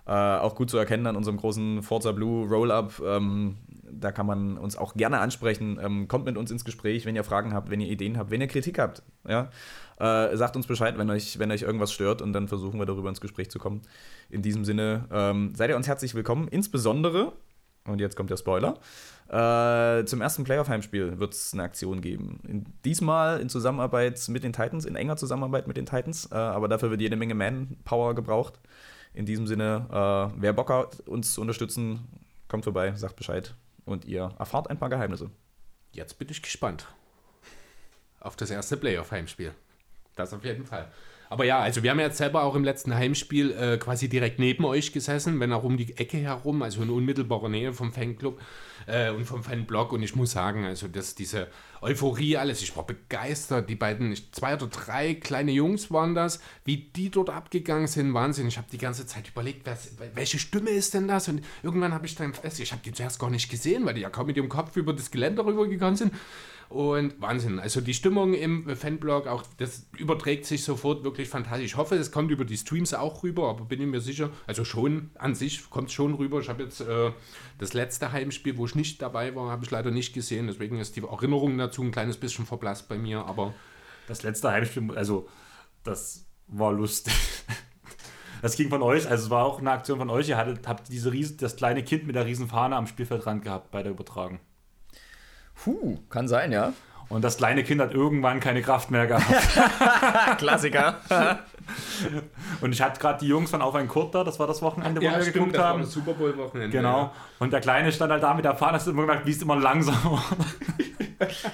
Äh, auch gut zu erkennen an unserem großen Forza Blue Roll-Up. Ähm, da kann man uns auch gerne ansprechen. Ähm, kommt mit uns ins Gespräch, wenn ihr Fragen habt, wenn ihr Ideen habt, wenn ihr Kritik habt. Ja? Äh, sagt uns Bescheid, wenn euch, wenn euch irgendwas stört und dann versuchen wir darüber ins Gespräch zu kommen. In diesem Sinne ähm, seid ihr uns herzlich willkommen. Insbesondere, und jetzt kommt der Spoiler, äh, zum ersten Playoff-Heimspiel wird es eine Aktion geben. In, diesmal in Zusammenarbeit mit den Titans, in enger Zusammenarbeit mit den Titans, äh, aber dafür wird jede Menge Manpower gebraucht. In diesem Sinne, äh, wer Bock hat, uns zu unterstützen, kommt vorbei, sagt Bescheid und ihr erfahrt ein paar Geheimnisse. Jetzt bin ich gespannt auf das erste Playoff-Heimspiel. Das auf jeden Fall. Aber ja, also wir haben ja jetzt selber auch im letzten Heimspiel äh, quasi direkt neben euch gesessen, wenn auch um die Ecke herum, also in unmittelbarer Nähe vom Fanclub äh, und vom Fanblog. Und ich muss sagen, also dass diese Euphorie, alles, ich war begeistert. Die beiden, zwei oder drei kleine Jungs waren das, wie die dort abgegangen sind, Wahnsinn. Ich habe die ganze Zeit überlegt, was, welche Stimme ist denn das? Und irgendwann habe ich dann fest, ich habe die zuerst gar nicht gesehen, weil die ja kaum mit dem Kopf über das Geländer rübergegangen sind. Und Wahnsinn. Also die Stimmung im Fanblog, auch das überträgt sich sofort wirklich fantastisch. Ich hoffe, es kommt über die Streams auch rüber, aber bin ich mir sicher, also schon an sich kommt es schon rüber. Ich habe jetzt äh, das letzte Heimspiel, wo ich nicht dabei war, habe ich leider nicht gesehen. Deswegen ist die Erinnerung dazu ein kleines bisschen verblasst bei mir, aber. Das letzte Heimspiel, also das war lustig. Das ging von euch, also es war auch eine Aktion von euch. Ihr hattet, habt diese riesen, das kleine Kind mit der riesen Fahne am Spielfeldrand gehabt bei der Übertragung. Puh, kann sein, ja. Und das kleine Kind hat irgendwann keine Kraft mehr gehabt. Klassiker. und ich hatte gerade die Jungs von Auf ein Kurt da, das war das Wochenende, wo ja, wir stimmt, geguckt das haben. War das Super Bowl Wochenende. Genau. Ja. Und der Kleine stand halt da mit der Fahne, hast du immer gemerkt, wie es immer langsamer.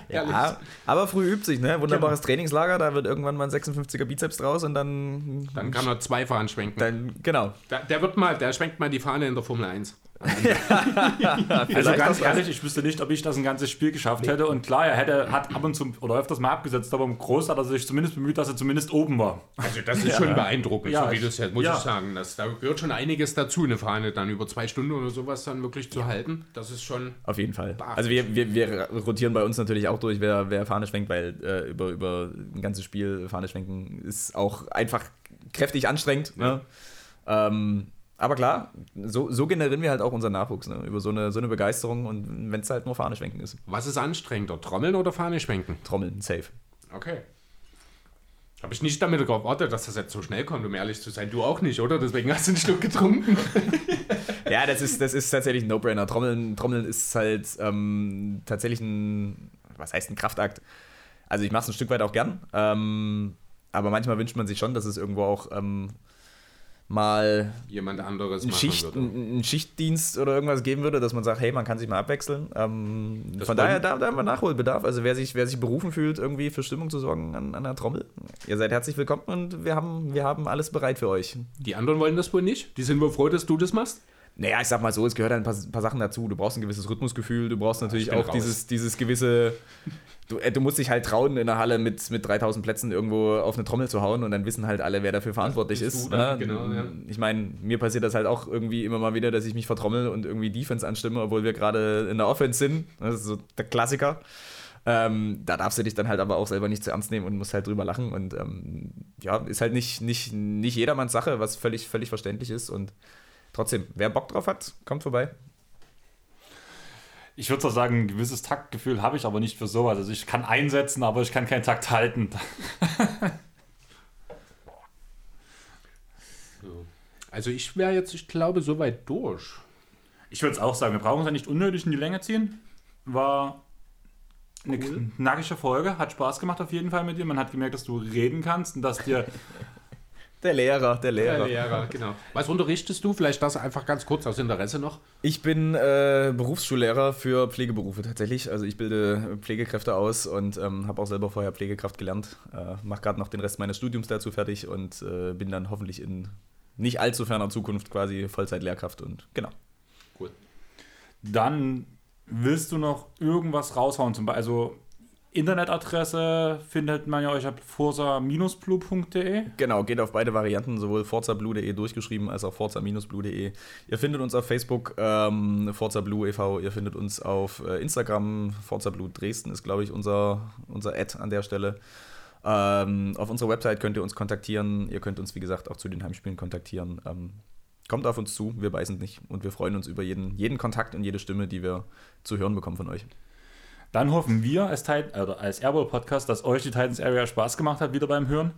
ja, aber früh übt sich, ne? Wunderbares genau. Trainingslager, da wird irgendwann mal ein 56er Bizeps draus und dann. Dann kann er zwei Fahnen schwenken. Dann, genau. Der, der, wird mal, der schwenkt mal die Fahne in der Formel 1. Also ganz ehrlich, ich wüsste nicht, ob ich das ein ganzes Spiel geschafft hätte. Und klar, er hätte, hat ab und zu oder öfters mal abgesetzt, aber im Groß hat er sich zumindest bemüht, dass er zumindest oben war. Also das ist schon beeindruckend, Ja, so wie du es jetzt, muss ja. ich sagen. Das, da gehört schon einiges dazu, eine Fahne dann über zwei Stunden oder sowas dann wirklich zu halten. Das ist schon. Auf jeden Fall. Also wir, wir, wir rotieren bei uns natürlich auch durch, wer, wer Fahne schwenkt, weil äh, über, über ein ganzes Spiel Fahne schwenken ist auch einfach kräftig anstrengend. Ne? Ähm, aber klar, so, so generieren wir halt auch unseren Nachwuchs, ne? über so eine, so eine Begeisterung und wenn es halt nur Fahne schwenken ist. Was ist anstrengender, Trommeln oder Fahne schwenken? Trommeln, safe. Okay. Habe ich nicht damit gewartet, dass das jetzt so schnell kommt, um ehrlich zu sein. Du auch nicht, oder? Deswegen hast du einen Schluck getrunken. Ja, das ist, das ist tatsächlich ein No-Brainer. Trommeln, Trommeln ist halt ähm, tatsächlich ein, was heißt ein Kraftakt? Also ich mache es ein Stück weit auch gern, ähm, aber manchmal wünscht man sich schon, dass es irgendwo auch ähm, mal Jemand anderes einen, Schicht, einen Schichtdienst oder irgendwas geben würde, dass man sagt, hey, man kann sich mal abwechseln. Ähm, von daher, da, da haben wir Nachholbedarf. Also wer sich, wer sich berufen fühlt, irgendwie für Stimmung zu sorgen an, an der Trommel, ihr seid herzlich willkommen und wir haben, wir haben alles bereit für euch. Die anderen wollen das wohl nicht. Die sind wohl froh, dass du das machst. Naja, ich sag mal so, es gehört ein paar, paar Sachen dazu. Du brauchst ein gewisses Rhythmusgefühl, du brauchst natürlich auch raus. dieses, dieses gewisse. Du, äh, du musst dich halt trauen, in einer Halle mit, mit 3000 Plätzen irgendwo auf eine Trommel zu hauen und dann wissen halt alle, wer dafür verantwortlich ist. dann, ne? genau, ja. Ich meine, mir passiert das halt auch irgendwie immer mal wieder, dass ich mich vertrommel und irgendwie Defense anstimme, obwohl wir gerade in der Offense sind. Das ist so der Klassiker. Ähm, da darfst du dich dann halt aber auch selber nicht zu ernst nehmen und musst halt drüber lachen. Und ähm, ja, ist halt nicht, nicht, nicht jedermanns Sache, was völlig, völlig verständlich ist. Und trotzdem, wer Bock drauf hat, kommt vorbei. Ich würde zwar sagen, ein gewisses Taktgefühl habe ich aber nicht für sowas. Also ich kann einsetzen, aber ich kann keinen Takt halten. Also ich wäre jetzt, ich glaube, soweit durch. Ich würde es auch sagen, wir brauchen es ja nicht unnötig in die Länge ziehen. War eine knackige Folge, hat Spaß gemacht auf jeden Fall mit dir. Man hat gemerkt, dass du reden kannst und dass dir Der Lehrer, der Lehrer. Lehrer, genau. Was unterrichtest du? Vielleicht das einfach ganz kurz aus Interesse noch. Ich bin äh, Berufsschullehrer für Pflegeberufe tatsächlich. Also ich bilde Pflegekräfte aus und ähm, habe auch selber vorher Pflegekraft gelernt. Äh, Mache gerade noch den Rest meines Studiums dazu fertig und äh, bin dann hoffentlich in nicht allzu ferner Zukunft quasi Vollzeit-Lehrkraft und genau. Cool. dann willst du noch irgendwas raushauen. Zum Beispiel, also Internetadresse findet man ja euch auf forsa-blue.de. Genau, geht auf beide Varianten, sowohl forzablue.de durchgeschrieben als auch forza-blue.de. Ihr findet uns auf Facebook, ähm, Forza Blue e.V., ihr findet uns auf äh, Instagram, Forza Blue Dresden ist, glaube ich, unser, unser Ad an der Stelle. Ähm, auf unserer Website könnt ihr uns kontaktieren. Ihr könnt uns, wie gesagt, auch zu den Heimspielen kontaktieren. Ähm, kommt auf uns zu, wir beißen nicht. Und wir freuen uns über jeden, jeden Kontakt und jede Stimme, die wir zu hören bekommen von euch. Dann hoffen wir als, Tit- oder als Airball Podcast, dass euch die Titans Area Spaß gemacht hat, wieder beim Hören.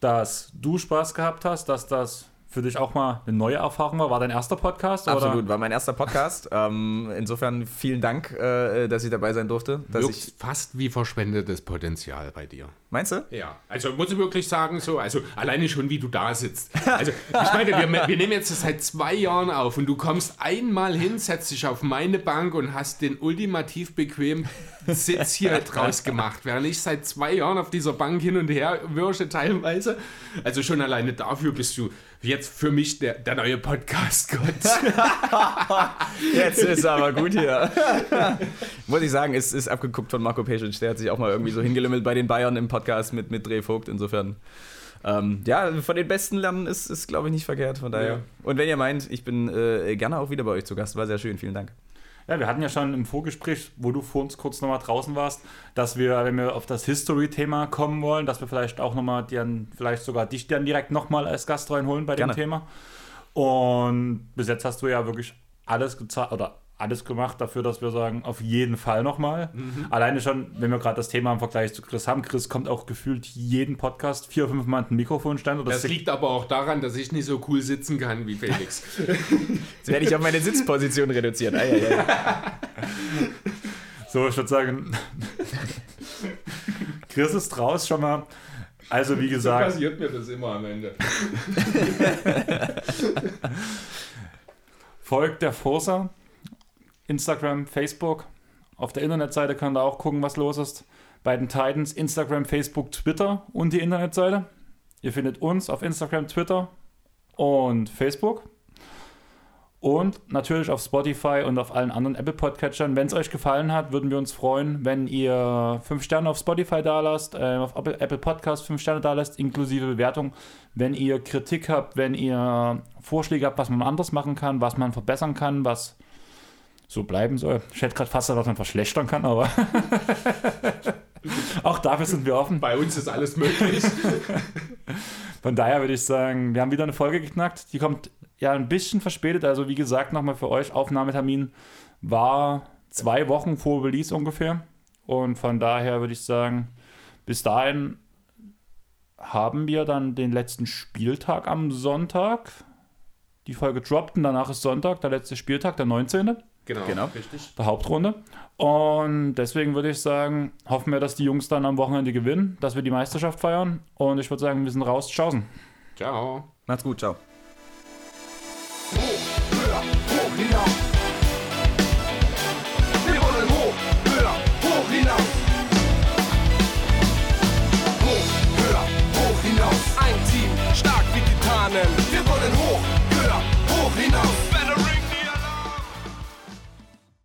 Dass du Spaß gehabt hast, dass das für dich auch mal eine neue Erfahrung war. War dein erster Podcast? Absolut, Oder? war mein erster Podcast. ähm, insofern vielen Dank, äh, dass ich dabei sein durfte. Dass Wirkt ich, fast wie verschwendetes Potenzial bei dir. meinst du? Ja, also muss ich wirklich sagen, so, also alleine schon wie du da sitzt. Also ich meine, wir, wir nehmen jetzt das seit zwei Jahren auf und du kommst einmal hin, setzt dich auf meine Bank und hast den ultimativ bequemen Sitz hier draus gemacht, während ich seit zwei Jahren auf dieser Bank hin und her würsche teilweise. Also schon alleine dafür bist du jetzt für mich der, der neue Podcast-Gott. Jetzt ist aber gut hier. Muss ich sagen, es ist abgeguckt von Marco Pesic. Der hat sich auch mal irgendwie so hingelümmelt bei den Bayern im Podcast mit, mit Dreh Vogt. Insofern, ähm, ja, von den Besten lernen ist, ist glaube ich, nicht verkehrt. Von daher. Ja. Und wenn ihr meint, ich bin äh, gerne auch wieder bei euch zu Gast. War sehr schön. Vielen Dank. Ja, wir hatten ja schon im Vorgespräch, wo du vor uns kurz nochmal draußen warst, dass wir, wenn wir auf das History-Thema kommen wollen, dass wir vielleicht auch nochmal vielleicht sogar dich dann direkt nochmal als Gast reinholen bei Gerne. dem Thema. Und bis jetzt hast du ja wirklich alles gezahlt oder alles gemacht dafür, dass wir sagen, auf jeden Fall nochmal. Alleine schon, wenn wir gerade das Thema im Vergleich zu Chris haben, Chris kommt auch gefühlt jeden Podcast vier, fünf Mal ein Mikrofonstand. Oder Das liegt aber auch daran, dass ich nicht so cool sitzen kann wie Felix. Jetzt werde ich auf meine Sitzposition reduziert. Ei, ei, ei. So, ich würde sagen, Chris ist raus schon mal. Also wie gesagt, passiert mir das immer am Ende. folgt der Forsa, Instagram, Facebook. Auf der Internetseite könnt ihr auch gucken, was los ist. Bei den Titans Instagram, Facebook, Twitter und die Internetseite. Ihr findet uns auf Instagram, Twitter und Facebook. Und natürlich auf Spotify und auf allen anderen Apple Podcatchern. Wenn es euch gefallen hat, würden wir uns freuen, wenn ihr 5 Sterne auf Spotify da lasst, äh, auf Apple, Podcast 5 Sterne da lasst, inklusive Bewertung. Wenn ihr Kritik habt, wenn ihr Vorschläge habt, was man anders machen kann, was man verbessern kann, was so bleiben soll. Ich hätte gerade fast was man verschlechtern kann, aber auch dafür sind wir offen. Bei uns ist alles möglich. Von daher würde ich sagen, wir haben wieder eine Folge geknackt. Die kommt ja ein bisschen verspätet. Also wie gesagt, nochmal für euch, Aufnahmetermin war zwei Wochen vor Release ungefähr. Und von daher würde ich sagen, bis dahin haben wir dann den letzten Spieltag am Sonntag. Die Folge droppt und danach ist Sonntag, der letzte Spieltag, der 19. Genau, Genau. richtig. der Hauptrunde. Und deswegen würde ich sagen, hoffen wir, dass die Jungs dann am Wochenende gewinnen, dass wir die Meisterschaft feiern. Und ich würde sagen, wir sind raus. Tschaußen. Ciao. Macht's gut, ciao. Hoch, höher, hoch hinaus. Wir wollen hoch, höher, hoch hinaus. Hoch, höher, hoch hinaus. Ein Team, stark wie Titanen.